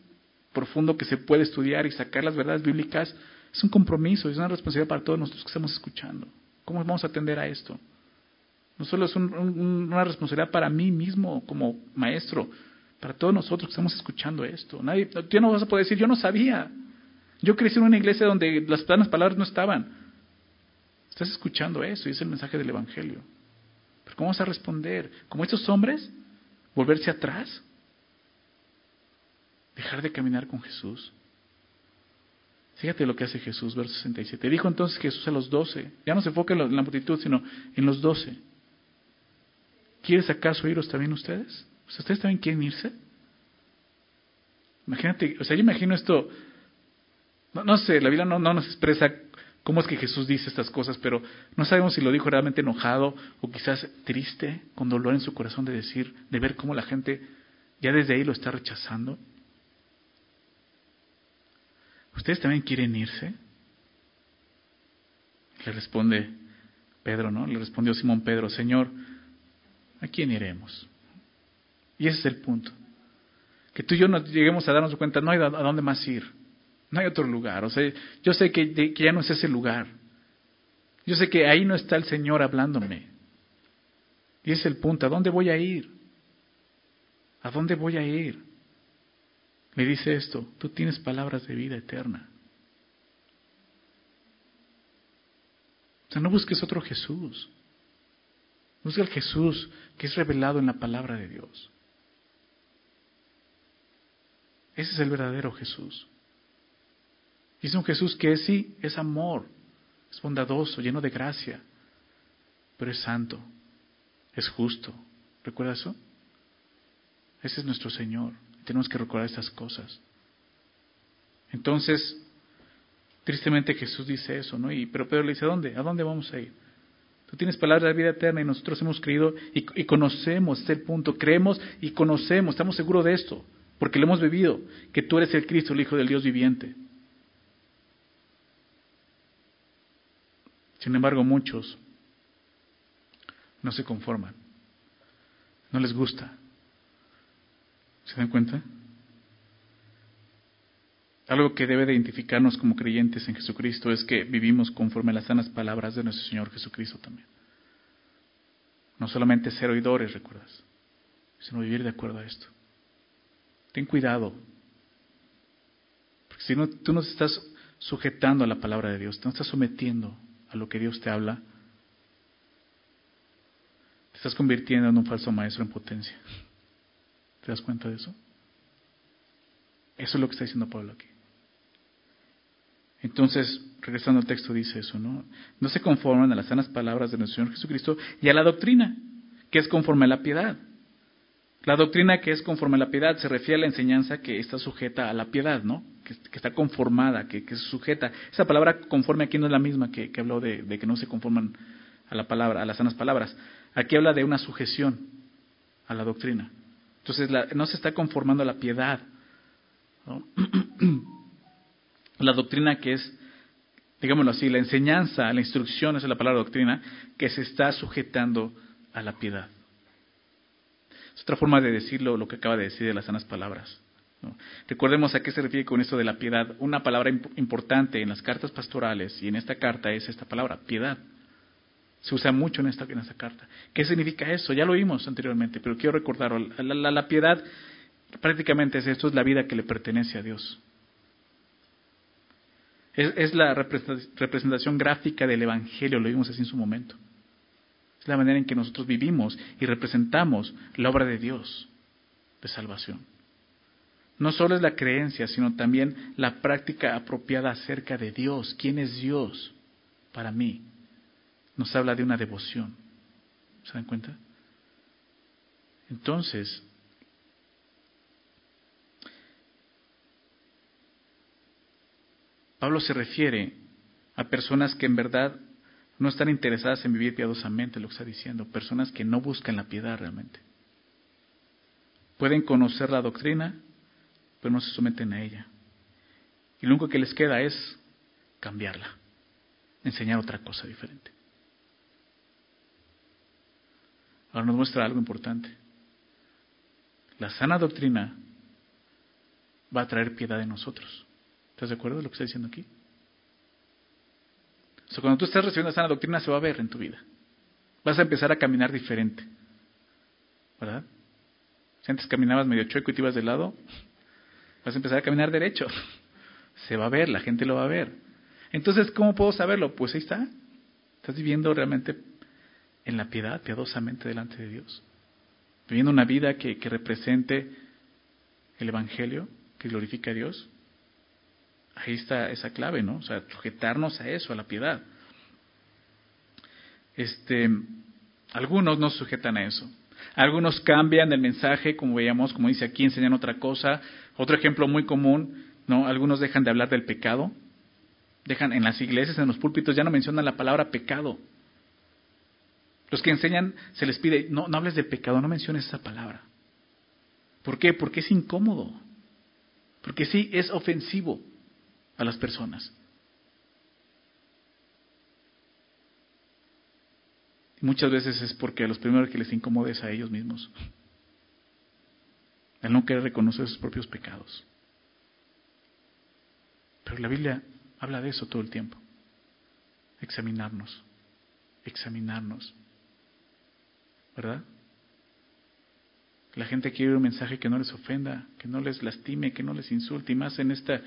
profundo que se puede estudiar y sacar las verdades bíblicas, es un compromiso, es una responsabilidad para todos nosotros que estamos escuchando. ¿Cómo vamos a atender a esto? No solo es una responsabilidad para mí mismo como maestro, para todos nosotros que estamos escuchando esto. Nadie, tú no vas a poder decir, yo no sabía. Yo crecí en una iglesia donde las planas palabras no estaban. Estás escuchando eso y es el mensaje del Evangelio. Pero ¿cómo vas a responder? ¿Como estos hombres? ¿Volverse atrás? Dejar de caminar con Jesús. Fíjate lo que hace Jesús, verso 67. Dijo entonces Jesús a los doce, ya no se enfoca en la multitud, sino en los doce. ¿Quieres acaso iros también ustedes? ¿Ustedes también quieren irse? Imagínate, o sea, yo imagino esto, no, sé, la Biblia no, no, nos expresa cómo es que Jesús dice estas cosas, pero no sabemos si lo dijo realmente enojado o quizás triste, con dolor en su corazón de decir, de ver cómo la gente ya desde ahí lo está rechazando. ¿Ustedes también quieren irse? Le responde Pedro, ¿no? Le respondió Simón Pedro, Señor, ¿a quién iremos? Y ese es el punto. Que tú y yo nos lleguemos a darnos cuenta, no hay a dónde más ir. No hay otro lugar. O sea, yo sé que, ya no es ese lugar. Yo sé que ahí no está el Señor hablándome. Y es el punto. ¿A dónde voy a ir? ¿A dónde voy a ir? me dice esto, tú tienes palabras de vida eterna. O sea, no busques otro Jesús. Busca el Jesús que es revelado en la palabra de Dios. Ese es el verdadero Jesús. Y es un Jesús que es, sí, es amor, es bondadoso, lleno de gracia, pero es santo, es justo. ¿Recuerda eso? Ese es nuestro Señor. Tenemos que recordar estas cosas. Entonces, tristemente Jesús dice eso, ¿no? Y, pero Pedro le dice, ¿a dónde? ¿A dónde vamos a ir? Tú tienes palabras de vida eterna y nosotros hemos creído y, conocemos, este punto, creemos y conocemos, estamos seguros de esto, porque lo hemos vivido, que tú eres el Cristo, el Hijo del Dios viviente. Sin embargo, muchos no se conforman, no les gusta, ¿Se dan cuenta? Algo que debe de identificarnos como creyentes en Jesucristo es que vivimos conforme a las sanas palabras de nuestro Señor Jesucristo también. No solamente ser oidores, recuerdas, sino vivir de acuerdo a esto. Ten cuidado, porque si no, tú no estás sujetando a la palabra de Dios, te no estás sometiendo a lo que Dios te habla, te estás convirtiendo en un falso maestro en potencia. ¿Te das cuenta de eso? Eso es lo que está diciendo Pablo aquí. Entonces, regresando al texto, dice eso, ¿no? No se conforman a las sanas palabras de nuestro Señor Jesucristo y a la doctrina, que es conforme a la piedad. La doctrina que es conforme a la piedad se refiere a la enseñanza que está sujeta a la piedad, ¿no? Que, está conformada, que, que, sujeta. Esa palabra conforme aquí no es la misma que, habló de, que no se conforman a la palabra, a las sanas palabras. Aquí habla de una sujeción a la doctrina. Entonces no se está conformando a la piedad. La doctrina que es, digámoslo así, la enseñanza, la instrucción, esa es la palabra doctrina, que se está sujetando a la piedad. Es otra forma de decirlo lo que acaba de decir de las sanas palabras. Recordemos a qué se refiere con esto de la piedad. Una palabra importante en las cartas pastorales y en esta carta es esta palabra, piedad. Se usa mucho en esta, en esta carta. ¿Qué significa eso? Ya lo vimos anteriormente, pero quiero recordar, la, la, piedad prácticamente es esto, es la vida que le pertenece a Dios. Es, es, la representación gráfica del Evangelio, lo vimos así en su momento. Es la manera en que nosotros vivimos y representamos la obra de Dios de salvación. No solo es la creencia, sino también la práctica apropiada acerca de Dios. ¿Quién es Dios para mí? nos habla de una devoción. ¿Se dan cuenta? Entonces, Pablo se refiere a personas que en verdad no están interesadas en vivir piadosamente, lo que está diciendo, personas que no buscan la piedad realmente. Pueden conocer la doctrina, no se someten a ella. Y lo único que les queda es cambiarla, enseñar otra cosa diferente. Ahora nos muestra algo importante. La sana doctrina va a traer piedad en nosotros. ¿Estás de acuerdo con lo que está diciendo aquí? O cuando tú estás recibiendo la sana doctrina se va a ver en tu vida. Vas a empezar a caminar diferente. ¿Verdad? Si antes caminabas medio chueco y te ibas de lado, vas a empezar a caminar derecho. Se va a ver, la gente lo va a ver. Entonces, ¿cómo puedo saberlo? Pues ahí está. Estás viviendo realmente en la piedad, piadosamente delante de Dios. Viviendo una vida que, represente el Evangelio, que glorifica a Dios. Ahí está esa clave, ¿no? O sea, sujetarnos a eso, a la piedad. Este, algunos no sujetan a eso. Algunos cambian el mensaje, como veíamos, como dice aquí, enseñan otra cosa. Otro ejemplo muy común, ¿no? Algunos dejan de hablar del pecado. Dejan en las iglesias, en los púlpitos, ya no mencionan la palabra pecado. Los que enseñan se les pide, no, no hables de pecado, no menciones esa palabra. ¿Por qué? Porque es incómodo. Porque sí, es ofensivo a las personas. Muchas veces es porque a los primeros que les incomoda es a ellos mismos. El no querer reconocer sus propios pecados. Pero la Biblia habla de eso todo el tiempo. Examinarnos, examinarnos. ¿verdad? La gente quiere un mensaje que no les ofenda, que no les lastime, que no les insulte, y más en esta,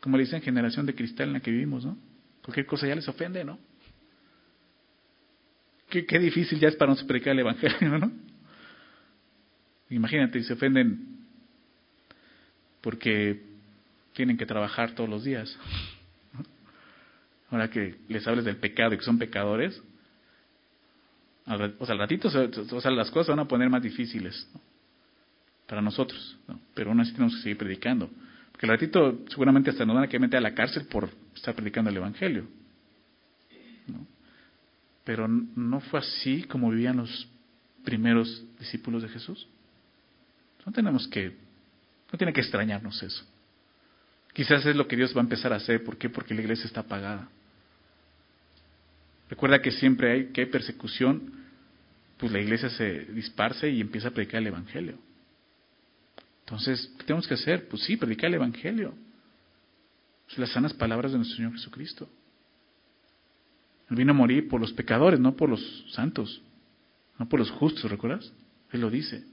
como le dicen, generación de cristal en la que vivimos, ¿no? Cualquier cosa ya les ofende, ¿no? Qué, qué difícil ya es para nosotros predicar el Evangelio, ¿no? Imagínate, se ofenden porque tienen que trabajar todos los días. Ahora que les hables del pecado y que son pecadores, o sea, al ratito, o sea, las cosas van a poner más difíciles para nosotros, pero aún así tenemos que seguir predicando. Porque al ratito seguramente hasta nos van a querer meter a la cárcel por estar predicando el Evangelio. Pero no fue así como vivían los primeros discípulos de Jesús. No tenemos que, no tiene que extrañarnos eso. Quizás es lo que Dios va a empezar a hacer. ¿Por qué? Porque la iglesia está apagada. Recuerda que siempre hay, que hay persecución, pues la iglesia se disparce y empieza a predicar el Evangelio. Entonces, ¿qué tenemos que hacer? Pues sí, predicar el Evangelio. las sanas palabras de nuestro Señor Jesucristo. Él vino a morir por los pecadores, no por los santos, no por los justos, ¿recuerdas? Él lo dice.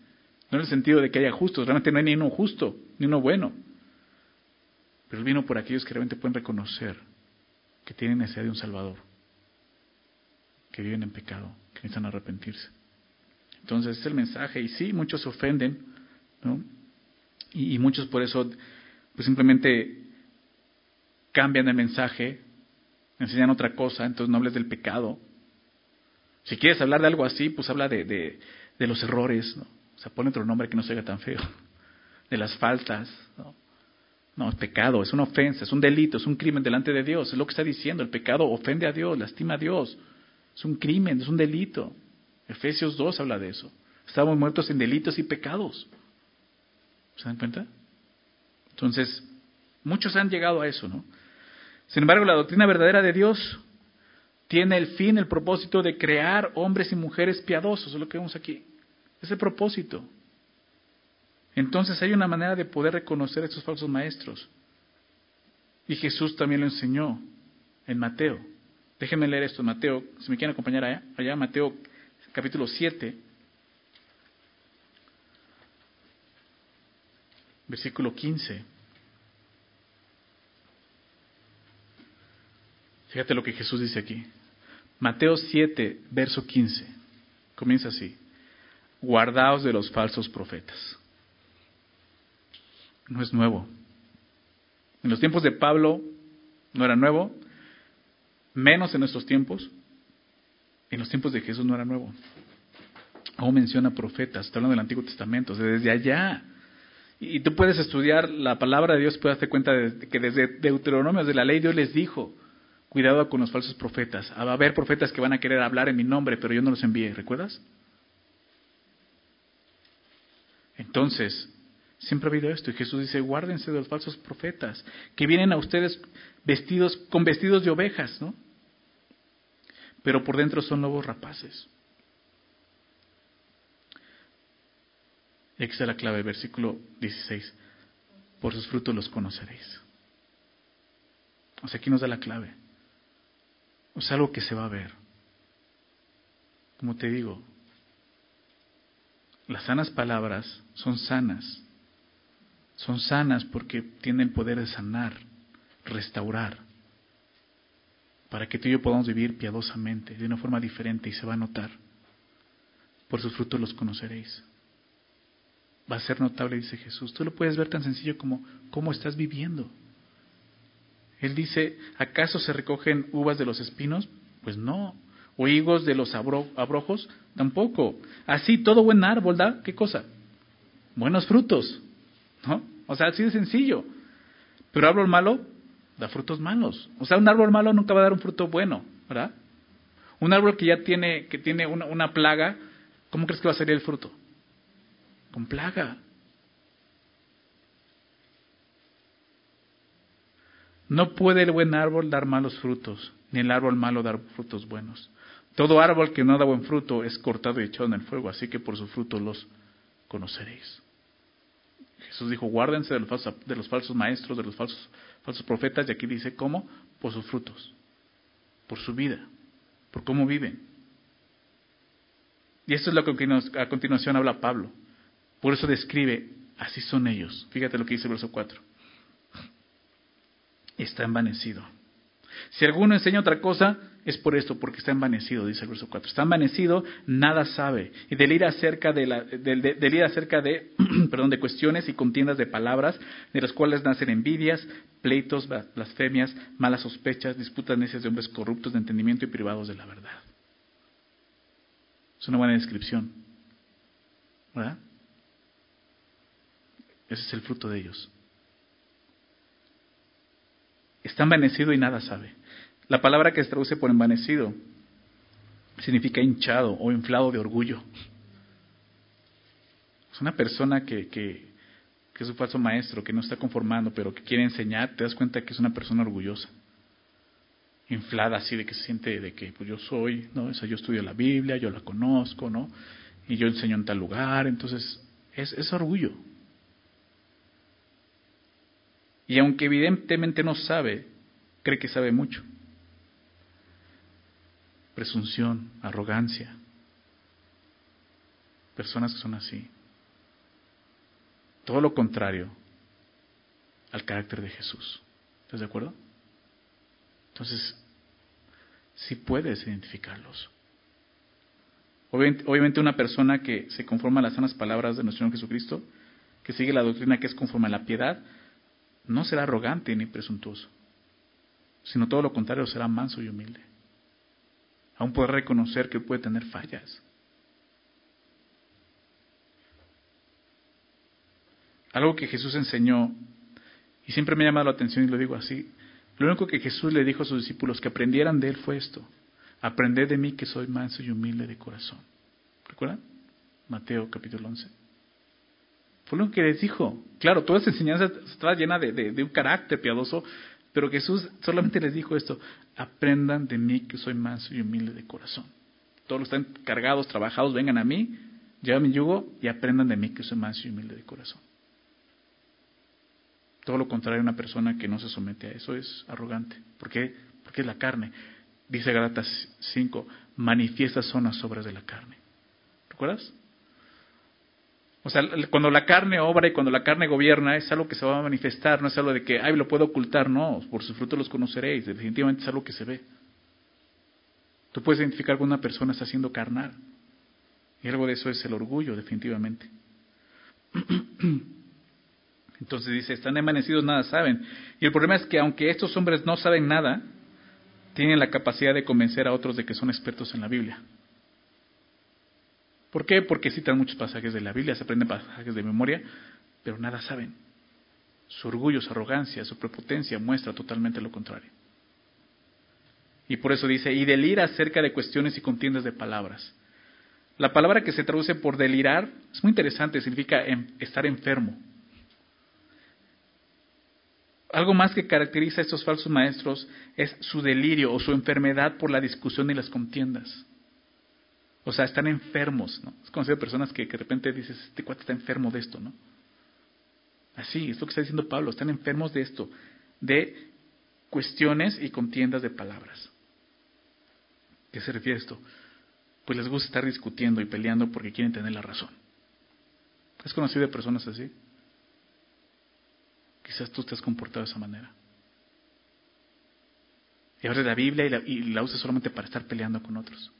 No en el sentido de que haya justos, realmente no hay ni uno justo, ni uno bueno. Pero Él vino por aquellos que realmente pueden reconocer que tienen necesidad de un Salvador, que viven en pecado, que necesitan arrepentirse. Entonces es el mensaje, y sí, muchos se ofenden, ¿no? Y, y muchos por eso, pues simplemente cambian el mensaje, enseñan otra cosa, entonces no hables del pecado. Si quieres hablar de algo así, pues habla de, de, de los errores, ¿no? O sea, pone otro nombre que no se tan feo. De las faltas, ¿no? No, es pecado, es una ofensa, es un delito, es un crimen delante de Dios. Es lo que está diciendo. El pecado ofende a Dios, lastima a Dios. Es un crimen, es un delito. Efesios 2 habla de eso. Estamos muertos en delitos y pecados. ¿Se dan cuenta? Entonces, muchos han llegado a eso, ¿no? Sin embargo, la doctrina verdadera de Dios tiene el fin, el propósito de crear hombres y mujeres piadosos. Es lo que vemos aquí. Es el propósito. Entonces hay una manera de poder reconocer a estos falsos maestros. Y Jesús también lo enseñó en Mateo. Déjenme leer esto en Mateo, si me quieren acompañar allá, allá Mateo capítulo 7, versículo 15. Fíjate lo que Jesús dice aquí. Mateo 7, verso 15. Comienza así. Guardaos de los falsos profetas no es nuevo. En los tiempos de Pablo no era nuevo, menos en nuestros tiempos. En los tiempos de Jesús no era nuevo. Aún menciona profetas, está hablando del Antiguo Testamento, desde allá. Y tú puedes estudiar la palabra de Dios, puedes darte cuenta de que desde Deuteronomio, de la ley, Dios les dijo, cuidado con los falsos profetas. Va a haber profetas que van a querer hablar en mi nombre, pero yo no los envié, ¿recuerdas? Entonces, Siempre ha habido esto. Y Jesús dice, guárdense de los falsos profetas, que vienen a ustedes vestidos con vestidos de ovejas, ¿no? Pero por dentro son lobos rapaces. Y aquí está la clave, versículo 16. Por sus frutos los conoceréis. O sea, aquí nos da la clave. O sea, algo que se va a ver. Como te digo, las sanas palabras son sanas son sanas porque tienen poder de sanar, restaurar, para que tú y yo podamos vivir piadosamente, de una forma diferente y se va a notar. Por sus frutos los conoceréis. Va a ser notable, dice Jesús. Tú lo puedes ver tan sencillo como cómo estás viviendo. Él dice, ¿acaso se recogen uvas de los espinos? Pues no. ¿O higos de los abrojos? Tampoco. Así, todo buen árbol da, ¿qué cosa? Buenos frutos. ¿No? O sea, así de sencillo. Pero árbol malo da frutos malos. O sea, un árbol malo nunca va a dar un fruto bueno, ¿verdad? Un árbol que ya tiene, que tiene una, una plaga, ¿cómo crees que va a salir el fruto? Con plaga. No puede el buen árbol dar malos frutos, ni el árbol malo dar frutos buenos. Todo árbol que no da buen fruto es cortado y echado en el fuego, así que por su fruto los conoceréis. Jesús dijo, guárdense de los, falsos, los falsos maestros, de los falsos, falsos profetas, y aquí dice, ¿cómo? Por sus frutos, por su vida, por cómo viven. Y esto es lo que a continuación habla Pablo. Por eso describe, así son ellos. Fíjate lo que dice el verso 4. Está envanecido. Si alguno enseña otra cosa, es por esto, porque está envanecido, dice el verso 4. Está envanecido, nada sabe. Y delira acerca de, la, acerca de, perdón, de cuestiones y contiendas de palabras, de las cuales nacen envidias, pleitos, blasfemias, malas sospechas, disputas necias de hombres corruptos de entendimiento y privados de la verdad. Es una buena descripción. ¿Verdad? Ese es el fruto de ellos. Está envanecido y nada sabe. La palabra que se traduce por envanecido significa hinchado o inflado de orgullo. Es una persona que, que, es un falso maestro, que no está conformando, pero que quiere enseñar, te das cuenta que es una persona orgullosa. Inflada así de que se siente de que pues yo soy, ¿no? O yo estudio la Biblia, yo la conozco, ¿no? Y yo enseño en tal lugar, entonces es, es orgullo. Y aunque evidentemente no sabe, cree que sabe mucho. Presunción, arrogancia. Personas que son así. Todo lo contrario al carácter de Jesús. ¿Estás de acuerdo? Entonces, sí puedes identificarlos. Obviamente una persona que se conforma a las sanas palabras de nuestro Señor Jesucristo, que sigue la doctrina que es conforme a la piedad, no será arrogante ni presuntuoso, sino todo lo contrario, será manso y humilde. Aún puede reconocer que puede tener fallas. Algo que Jesús enseñó, y siempre me ha llamado la atención y lo digo así, lo único que Jesús le dijo a sus discípulos que aprendieran de él fue esto, aprended de mí que soy manso y humilde de corazón. ¿Recuerdan? Mateo capítulo 11. Fue lo que les dijo. Claro, toda esa enseñanza estaba llena de, de, un carácter piadoso, pero Jesús solamente les dijo esto, aprendan de mí que soy manso y humilde de corazón. Todos los que están cargados, trabajados, vengan a mí, lleven mi yugo y aprendan de mí que soy manso y humilde de corazón. Todo lo contrario, una persona que no se somete a eso es arrogante. ¿Por qué? Porque es la carne. Dice Galatas 5, manifiestas son las obras de la carne. ¿Recuerdas? O sea, cuando la carne obra y cuando la carne gobierna es algo que se va a manifestar, no es algo de que, ay, lo puedo ocultar, no, por sus frutos los conoceréis, definitivamente es algo que se ve. Tú puedes identificar que una persona está siendo carnal. Y algo de eso es el orgullo, definitivamente. Entonces dice, están emanecidos, nada saben. Y el problema es que aunque estos hombres no saben nada, tienen la capacidad de convencer a otros de que son expertos en la Biblia. ¿Por qué? Porque citan muchos pasajes de la Biblia, se aprenden pasajes de memoria, pero nada saben. Su orgullo, su arrogancia, su prepotencia muestra totalmente lo contrario. Y por eso dice, y delira acerca de cuestiones y contiendas de palabras. La palabra que se traduce por delirar es muy interesante, significa estar enfermo. Algo más que caracteriza a estos falsos maestros es su delirio o su enfermedad por la discusión y las contiendas. O sea, están enfermos, ¿no? Es conocido personas que, de repente dices, este cuate está enfermo de esto, ¿no? Así, es lo que está diciendo Pablo, están enfermos de esto, de cuestiones y contiendas de palabras. ¿Qué se refiere a esto? Pues les gusta estar discutiendo y peleando porque quieren tener la razón. ¿Has conocido de personas así? Quizás tú te has comportado de esa manera. Y abres la Biblia y la, y la usas solamente para estar peleando con otros.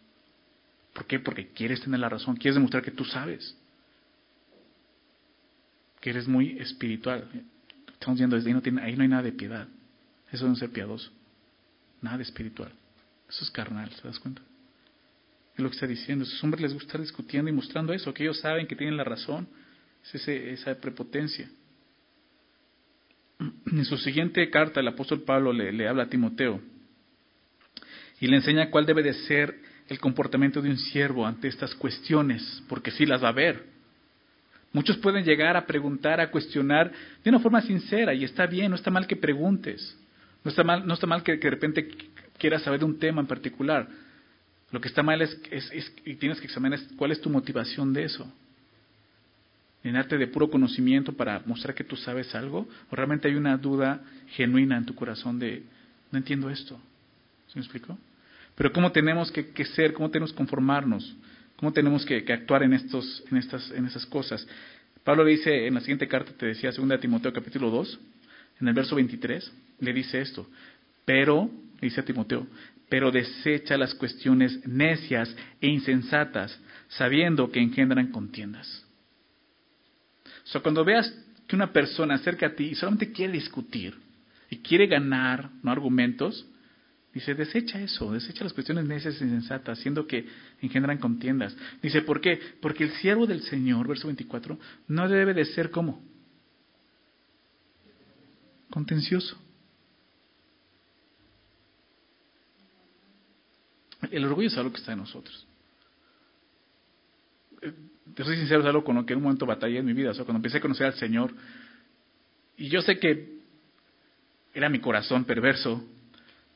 ¿Por qué? Porque quieres tener la razón, quieres demostrar que tú sabes. Que eres muy espiritual. Estamos viendo desde ahí no, tiene, ahí no hay nada de piedad. Eso es ser piadoso. Nada de espiritual. Eso es carnal, ¿te das cuenta? Es lo que está diciendo. A esos hombres les gusta estar discutiendo y mostrando eso, que ellos saben que tienen la razón. Es esa prepotencia. En su siguiente carta, el apóstol Pablo le, habla a Timoteo y le enseña cuál debe de ser el comportamiento de un siervo ante estas cuestiones, porque sí las va a ver. Muchos pueden llegar a preguntar, a cuestionar de una forma sincera, y está bien, no está mal que preguntes, no está mal, no está mal que, de repente quieras saber de un tema en particular. Lo que está mal es, es, y tienes que examinar cuál es tu motivación de eso llenarte de puro conocimiento para mostrar que tú sabes algo, o realmente hay una duda genuina en tu corazón de, no entiendo esto. ¿Se me explicó? Pero cómo tenemos que, ser, cómo tenemos que conformarnos, cómo tenemos que, actuar en, estos, en, estas, en esas cosas. Pablo dice en la siguiente carta, te decía, 2 Timoteo capítulo 2, en el verso 23, le dice esto, pero, dice a Timoteo, pero desecha las cuestiones necias e insensatas, sabiendo que engendran contiendas. O sea, cuando veas que una persona acerca a ti y solamente quiere discutir y quiere ganar no argumentos, dice, desecha eso, desecha las cuestiones necias y insensatas, haciendo que engendran contiendas. Dice, ¿por qué? Porque el siervo del Señor, verso 24, no debe de ser como contencioso. El orgullo es algo que está en nosotros te soy sincero, es algo con lo que en un momento batallé en mi vida. Cuando empecé a conocer al Señor, y yo sé que era mi corazón perverso,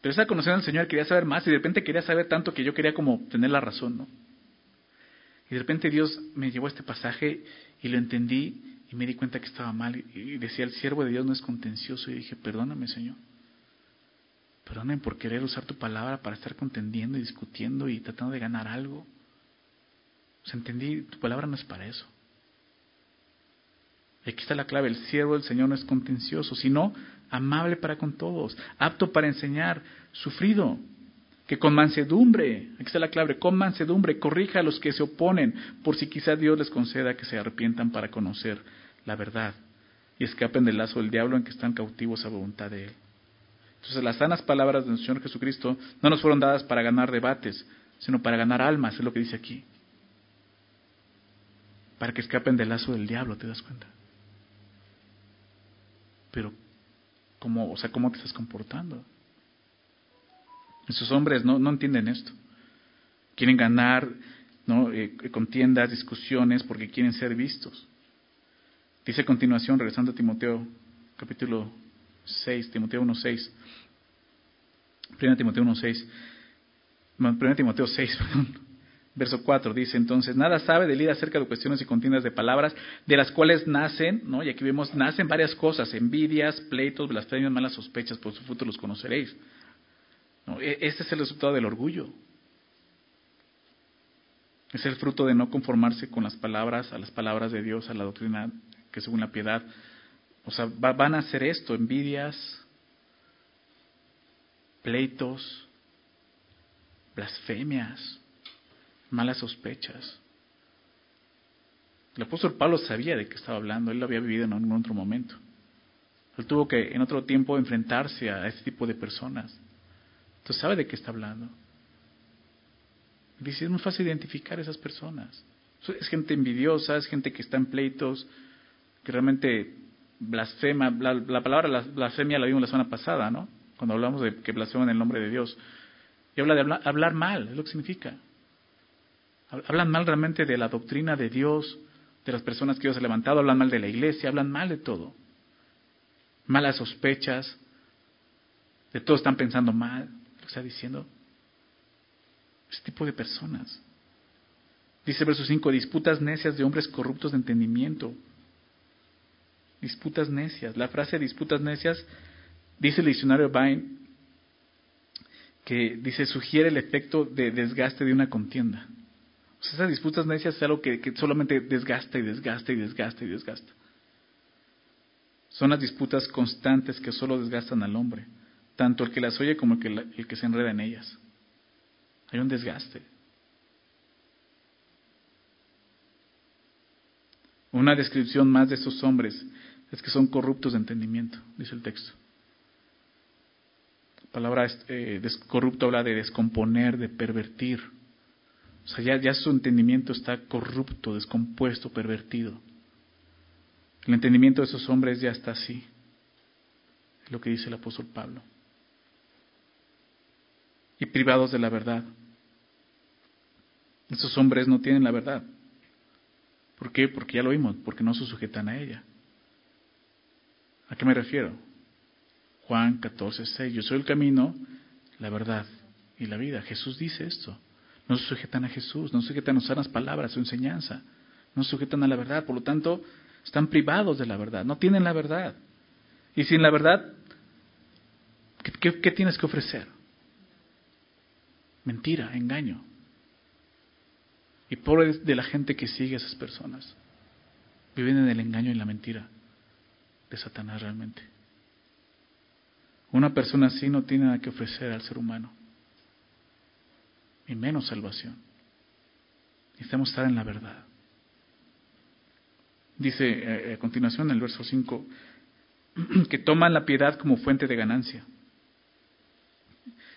pero estaba conociendo al Señor, quería saber más, y de repente quería saber tanto que yo quería como tener la razón, ¿no? Y de repente Dios me llevó a este pasaje y lo entendí, Y me di cuenta que estaba mal y decía, el siervo de Dios no es contencioso. Y dije, perdóname, Señor. Perdóname por querer usar tu palabra para estar contendiendo y discutiendo y tratando de ganar algo. O sea, entendí, tu palabra no es para eso. Y aquí está la clave, el siervo del Señor no es contencioso, sino amable para con todos, apto para enseñar, sufrido, que con mansedumbre, aquí está la clave, con mansedumbre corrija a los que se oponen, por si quizá Dios les conceda que se arrepientan para conocer la verdad y escapen del lazo del diablo en que están cautivos a voluntad de Él. Entonces las sanas palabras del Señor Jesucristo no nos fueron dadas para ganar debates, sino para ganar almas, es lo que dice aquí. Para que escapen del lazo del diablo, ¿te das cuenta? Pero, ¿cómo, o sea, ¿cómo te estás comportando? Esos hombres no, no entienden esto. Quieren ganar ¿no? Eh, contiendas, discusiones, porque quieren ser vistos. Dice a continuación, regresando a Timoteo, capítulo 6, Timoteo 1.6. 1 Timoteo 1.6. 1 Timoteo 6, perdón. Verso 4 dice entonces, nada sabe de líder acerca de cuestiones y contiendas de palabras, de las cuales nacen, ¿no? Y aquí vemos, nacen varias cosas, envidias, pleitos, blasfemias, malas sospechas, por su fruto los conoceréis. ¿No? E, este es el resultado del orgullo. Es el fruto de no conformarse con las palabras, a las palabras de Dios, a la doctrina que según la piedad. O sea, van a hacer esto, envidias, pleitos, blasfemias, malas sospechas. El apóstol Pablo sabía de qué estaba hablando, él lo había vivido en un otro momento. Él tuvo que en otro tiempo enfrentarse a este tipo de personas. Entonces sabe de qué está hablando. Dice, es muy fácil identificar a esas personas. Es gente envidiosa, es gente que está en pleitos, que realmente blasfema. La, palabra blasfemia la vimos la semana pasada, ¿no? Cuando hablamos de que blasfeman el nombre de Dios. Y habla de hablar, hablar mal, es lo que significa. Hablan mal realmente de la doctrina de Dios, de las personas que Dios ha levantado, hablan mal de la iglesia, hablan mal de todo. Malas sospechas, de todo están pensando mal, lo está diciendo. Ese tipo de personas. Dice verso 5, disputas necias de hombres corruptos de entendimiento. Disputas necias. La frase disputas necias, dice el diccionario Vine, que dice, sugiere el efecto de desgaste de una contienda. Pues esas disputas necias es algo que, solamente desgasta y desgasta y desgasta y desgasta. Son las disputas constantes que solo desgastan al hombre, tanto el que las oye como el que, se enreda en ellas. Hay un desgaste. Una descripción más de estos hombres es que son corruptos de entendimiento, dice el texto. La palabra eh, corrupto habla de descomponer, de pervertir. O sea, ya, su entendimiento está corrupto, descompuesto, pervertido. El entendimiento de esos hombres ya está así. Es lo que dice el apóstol Pablo. Y privados de la verdad. Esos hombres no tienen la verdad. ¿Por qué? Porque ya lo vimos, porque no se sujetan a ella. ¿A qué me refiero? Juan 14, 6. Yo soy el camino, la verdad y la vida. Jesús dice esto. No se sujetan a Jesús, no se sujetan a sanas palabras, su enseñanza. No se sujetan a la verdad, por lo tanto, están privados de la verdad, no tienen la verdad. Y sin la verdad, ¿qué, tienes que ofrecer? Mentira, engaño. Y pobre de la gente que sigue a esas personas. Viven en el engaño y la mentira de Satanás realmente. Una persona así no tiene nada que ofrecer al ser humano y menos salvación. Necesitamos estar en la verdad. Dice eh, a continuación en el verso 5 que toman la piedad como fuente de ganancia.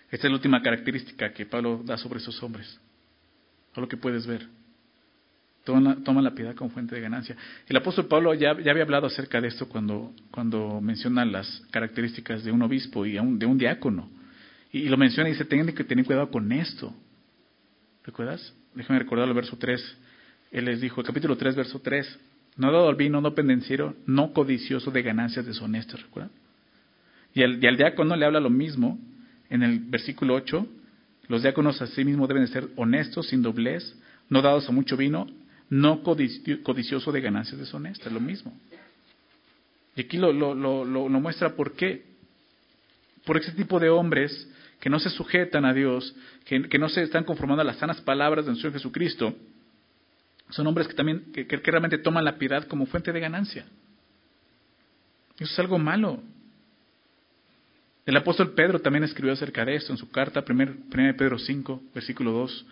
Esta es la última característica que Pablo da sobre esos hombres. A lo que puedes ver. Toman la, piedad como fuente de ganancia. El apóstol Pablo ya, había hablado acerca de esto cuando, cuando menciona las características de un obispo y de un diácono. Y, y, lo menciona y dice, tienen que tener cuidado con esto. ¿Recuerdas? Déjame recordar el verso 3. Él les dijo, capítulo 3, verso 3, no dado al vino, no pendenciero, no codicioso de ganancias deshonestas, ¿recuerdan? Y al, diácono le habla lo mismo en el versículo 8, los diáconos asimismo deben de ser honestos, sin doblez, no dados a mucho vino, no codicioso de ganancias deshonestas, lo mismo. Y aquí lo, lo, lo, muestra por qué. Por ese tipo de hombres que no se sujetan a Dios, que, que no se están conformando a las sanas palabras del Señor Jesucristo, son hombres que también, que, que realmente toman la piedad como fuente de ganancia. Eso es algo malo. El apóstol Pedro también escribió acerca de esto en su carta, 1 Pedro 5, versículo 2.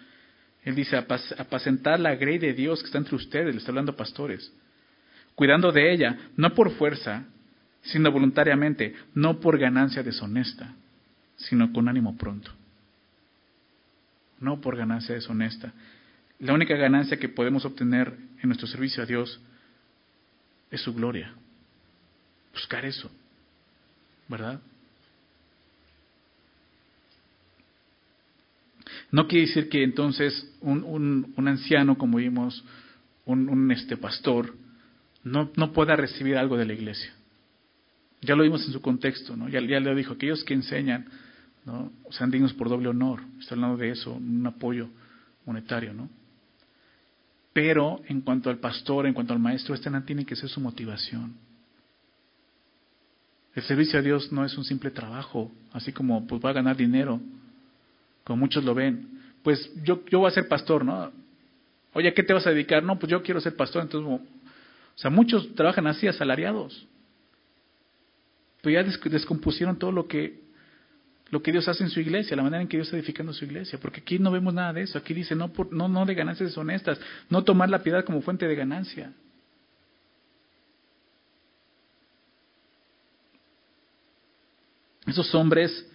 Él dice, apacentar la grey de Dios que está entre ustedes, le está hablando a pastores, cuidando de ella, no por fuerza, sino voluntariamente, no por ganancia deshonesta, sino con ánimo pronto. No por ganancia deshonesta. La única ganancia que podemos obtener en nuestro servicio a Dios es su gloria. Buscar eso, ¿verdad? No quiere decir que entonces un, un, anciano, como vimos, un, un, este pastor, no, no pueda recibir algo de la iglesia. Ya lo vimos en su contexto, ¿no? Ya, ya le dijo, aquellos que enseñan, ¿no? Sean dignos por doble honor. Está hablando de eso, un apoyo monetario, ¿no? Pero en cuanto al pastor, en cuanto al maestro, este no tiene que ser su motivación. El servicio a Dios no es un simple trabajo, así como pues va a ganar dinero, como muchos lo ven. Pues yo, yo voy a ser pastor, ¿no? Oye, ¿a qué te vas a dedicar? No, pues yo quiero ser pastor. Entonces, o sea, muchos trabajan así, asalariados. Pero ya descompusieron todo lo que, lo que Dios hace en su iglesia, la manera en que Dios está edificando su iglesia. Porque aquí no vemos nada de eso. Aquí dice, no, por, no, no de ganancias deshonestas, no tomar la piedad como fuente de ganancia. Esos hombres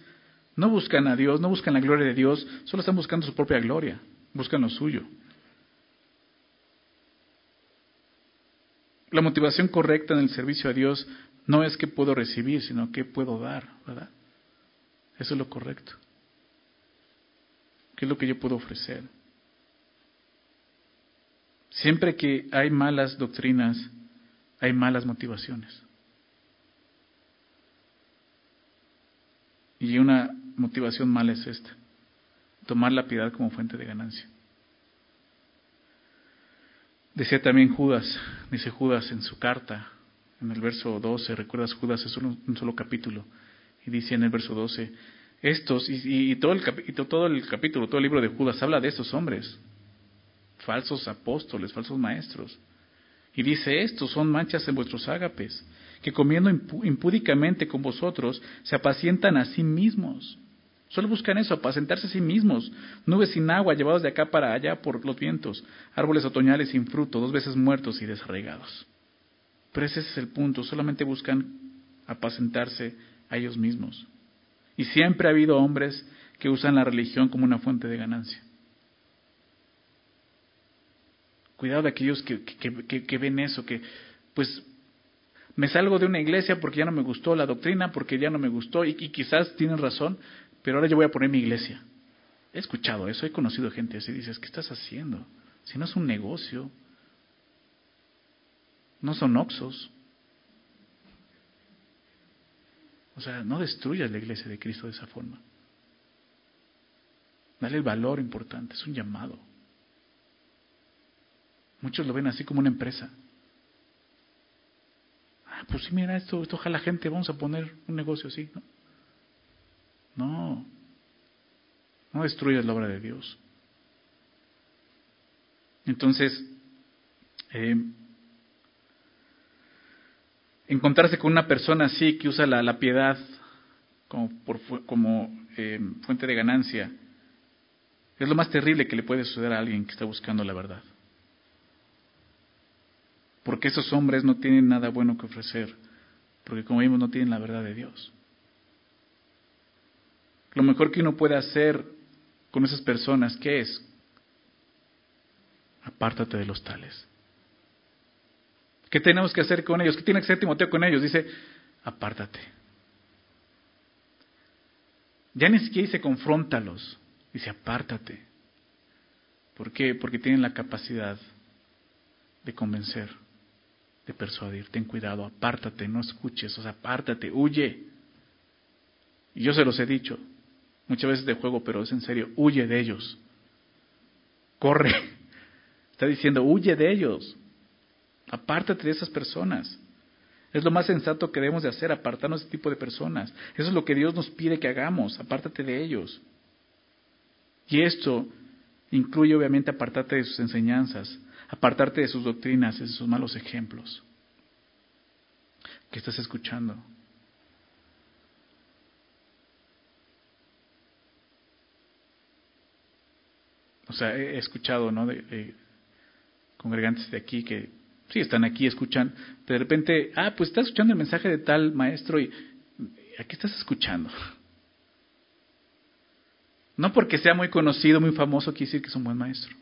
no buscan a Dios, no buscan la gloria de Dios, solo están buscando su propia gloria, buscan lo suyo. La motivación correcta en el servicio a Dios no es que puedo recibir, sino que puedo dar, ¿verdad? Eso es lo correcto. ¿Qué es lo que yo puedo ofrecer? Siempre que hay malas doctrinas, hay malas motivaciones. Y una motivación mala es esta, tomar la piedad como fuente de ganancia. Decía también Judas, dice Judas en su carta, en el verso 12, recuerdas Judas es un, un solo capítulo, dice en el verso 12, estos, y, todo, el, todo el capítulo, todo el libro de Judas habla de estos hombres, falsos apóstoles, falsos maestros. Y dice, estos son manchas en vuestros ágapes, que comiendo impúdicamente con vosotros, se apacientan a sí mismos. Solo buscan eso, apacentarse a sí mismos. Nubes sin agua, llevados de acá para allá por los vientos. Árboles otoñales sin fruto, dos veces muertos y desarraigados. Pero ese es el punto, solamente buscan apacentarse a ellos mismos. Y siempre ha habido hombres que usan la religión como una fuente de ganancia. Cuidado de aquellos que, que ven eso, que pues me salgo de una iglesia porque ya no me gustó la doctrina, porque ya no me gustó, y, quizás tienen razón, pero ahora yo voy a poner mi iglesia. He escuchado eso, he conocido gente así, dices, ¿qué estás haciendo? Si no es un negocio, no son oxos. O sea, no destruyas la iglesia de Cristo de esa forma. Dale el valor importante, es un llamado. Muchos lo ven así como una empresa. Ah, pues sí, mira, esto, esto la gente, vamos a poner un negocio así. No, no, no destruyas la obra de Dios. Entonces, eh, encontrarse con una persona así que usa la, piedad como, por, como eh, fuente de ganancia es lo más terrible que le puede suceder a alguien que está buscando la verdad porque esos hombres no tienen nada bueno que ofrecer, porque como vimos no tienen la verdad de Dios. Lo mejor que uno puede hacer con esas personas, ¿qué es? Apártate de los tales. ¿Qué tenemos que hacer con ellos? ¿Qué tiene que hacer Timoteo con ellos? Dice, apártate. Ya ni siquiera dice confróntalos, dice apártate. ¿Por qué? Porque tienen la capacidad de convencer de persuadir. Ten cuidado, apártate, no escuches, o sea, apártate, huye. Y yo se los he dicho, muchas veces de juego, pero es en serio, huye de ellos. Corre, Está diciendo, huye de ellos. Apártate de esas personas. Es lo más sensato que debemos de hacer, apartarnos de ese tipo de personas. Eso es lo que Dios nos pide que hagamos, apártate de ellos. Y esto incluye obviamente apartarte de sus enseñanzas, apartarte de sus doctrinas, de sus malos ejemplos. ¿Qué estás escuchando? O sea, he escuchado, ¿no? Congregantes de aquí que sí están aquí, escuchan, de repente, ah, pues estás escuchando el mensaje de tal maestro y aquí estás escuchando. No porque sea muy conocido, muy famoso, quiere decir que es un buen maestro.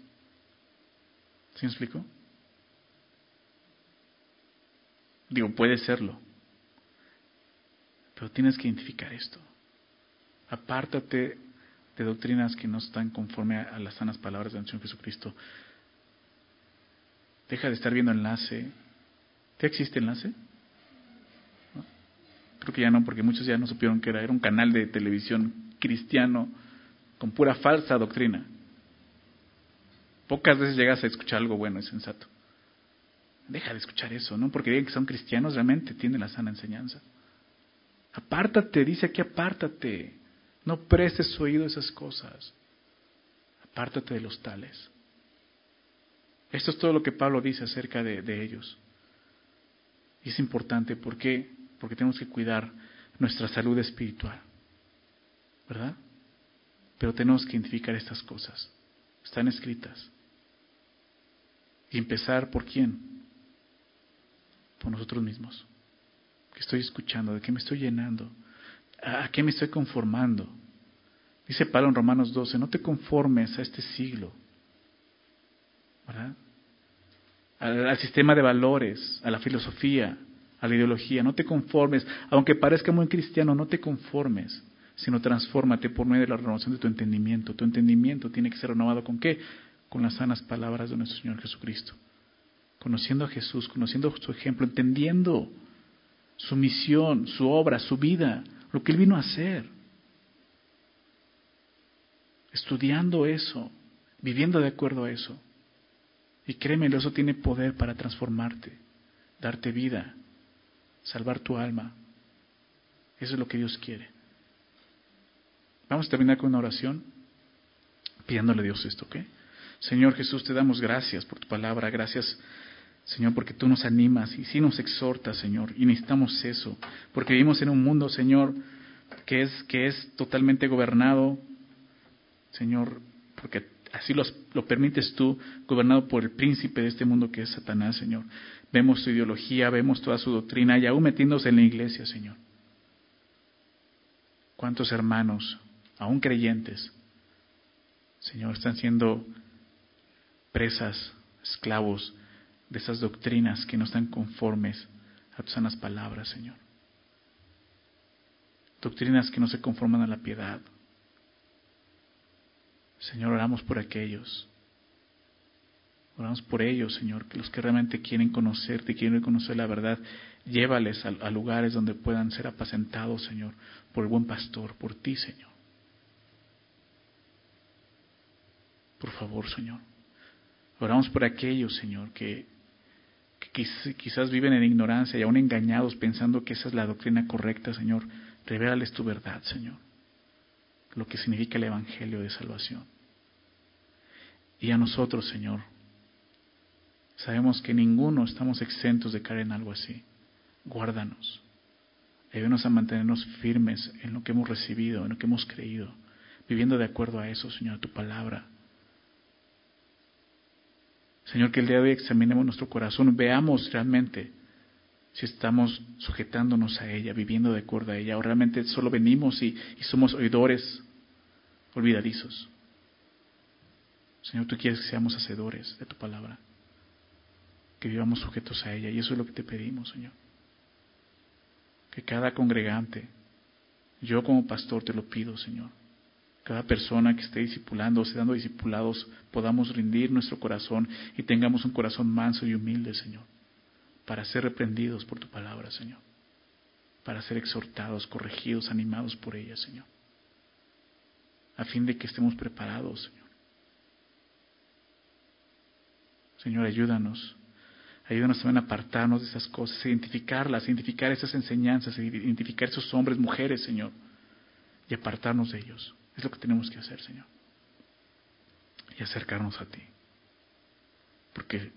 ¿Sí me explico? Digo, puede serlo. Pero tienes que identificar esto. Apártate de doctrinas que no están conforme a, las sanas palabras del Señor Jesucristo. Deja de estar viendo enlace. ¿Qué existe enlace? Creo que ya no, porque muchos ya no supieron que era. Era un canal de televisión cristiano con pura falsa doctrina. Pocas veces llegas a escuchar algo bueno y sensato. Deja de escuchar eso, ¿no? Porque digan que son cristianos, realmente tienen la sana enseñanza. Apártate, dice aquí, apártate. No prestes oído a esas cosas. Apártate de los tales. Esto es todo lo que Pablo dice acerca de, ellos. Y es importante, ¿por qué? Porque tenemos que cuidar nuestra salud espiritual. ¿Verdad? Pero tenemos que identificar estas cosas. Están escritas. Y empezar por quién? Por nosotros mismos. ¿Qué estoy escuchando? ¿De qué me estoy llenando? ¿A qué me estoy conformando? Dice Pablo en Romanos 12, no te conformes a este siglo, Al, al, sistema de valores, a la filosofía, a la ideología, no te conformes, aunque parezca muy cristiano, no te conformes, sino transfórmate por medio de la renovación de tu entendimiento. Tu entendimiento tiene que ser renovado con qué? Con las sanas palabras de nuestro Señor Jesucristo. Conociendo a Jesús, conociendo su ejemplo, entendiendo su misión, su obra, su vida, lo que Él vino a hacer. Estudiando eso, viviendo de acuerdo a eso. Y créeme, eso tiene poder para transformarte, darte vida, salvar tu alma. Eso es lo que Dios quiere. Vamos a terminar con una oración pidiéndole a Dios esto, ¿ok? Señor Jesús, te damos gracias por tu palabra, gracias Señor, porque tú nos animas y sí nos exhortas, Señor, y necesitamos eso, porque vivimos en un mundo, Señor, que es, que es totalmente gobernado, Señor, porque así lo permites tú, gobernado por el príncipe de este mundo que es Satanás, Señor. Vemos su ideología, vemos toda su doctrina y aún metiéndose en la iglesia, Señor. ¿Cuántos hermanos, aún creyentes, Señor, están siendo presas, esclavos de esas doctrinas que no están conformes a tus sanas palabras, Señor. Doctrinas que no se conforman a la piedad. Señor, oramos por aquellos. Oramos por ellos, Señor, que los que realmente quieren conocerte, quieren conocer la verdad, llévales a, lugares donde puedan ser apacentados, Señor, por el buen pastor, por ti, Señor. Por favor, Señor. Oramos por aquellos, Señor, que quizás viven en ignorancia y aún engañados pensando que esa es la doctrina correcta, Señor. Revélales tu verdad, Señor. Lo que significa el Evangelio de salvación. Y a nosotros, Señor, sabemos que ninguno estamos exentos de caer en algo así. Guárdanos. Ayúdanos a mantenernos firmes en lo que hemos recibido, en lo que hemos creído, viviendo de acuerdo a eso, Señor, a tu palabra Señor, que el día de hoy examinemos nuestro corazón, veamos realmente si estamos sujetándonos a ella, viviendo de acuerdo a ella, o realmente solo venimos y, somos oidores olvidadizos. Señor, tú quieres que seamos hacedores de tu palabra, que vivamos sujetos a ella, y eso es lo que te pedimos, Señor. Que cada congregante, yo como pastor te lo pido, Señor, cada persona que esté discipulando o dando discipulados, podamos rendir nuestro corazón y tengamos un corazón manso y humilde, Señor, para ser reprendidos por tu palabra, Señor, para ser exhortados, corregidos, animados por ella, Señor, a fin de que estemos preparados, Señor, Señor, ayúdanos. Ayúdanos también a apartarnos de esas cosas, identificarlas, identificar esas enseñanzas, identificar esos hombres, mujeres, Señor, y apartarnos de ellos. Es lo que tenemos que hacer, Señor. Y acercarnos a ti. Porque,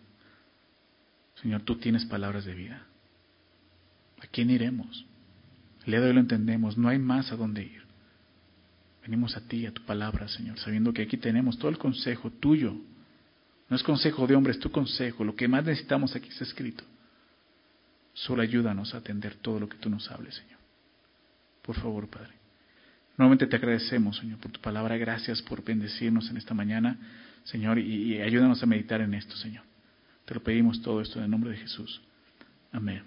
Señor, tú tienes palabras de vida. ¿A quién iremos? El día de hoy lo entendemos, no hay más a dónde ir. Venimos a ti, a tu palabra, Señor, sabiendo que aquí tenemos todo el consejo tuyo. No es consejo de hombres, es tu consejo. Lo que más necesitamos aquí está escrito. Solo ayúdanos a atender todo lo que tú nos hables, Señor. Por favor, Padre. Nuevamente te agradecemos, Señor, por tu palabra. Gracias por bendecirnos en esta mañana, Señor, y, y ayúdanos a meditar en esto, Señor. Te lo pedimos todo esto en el nombre de Jesús. Amén.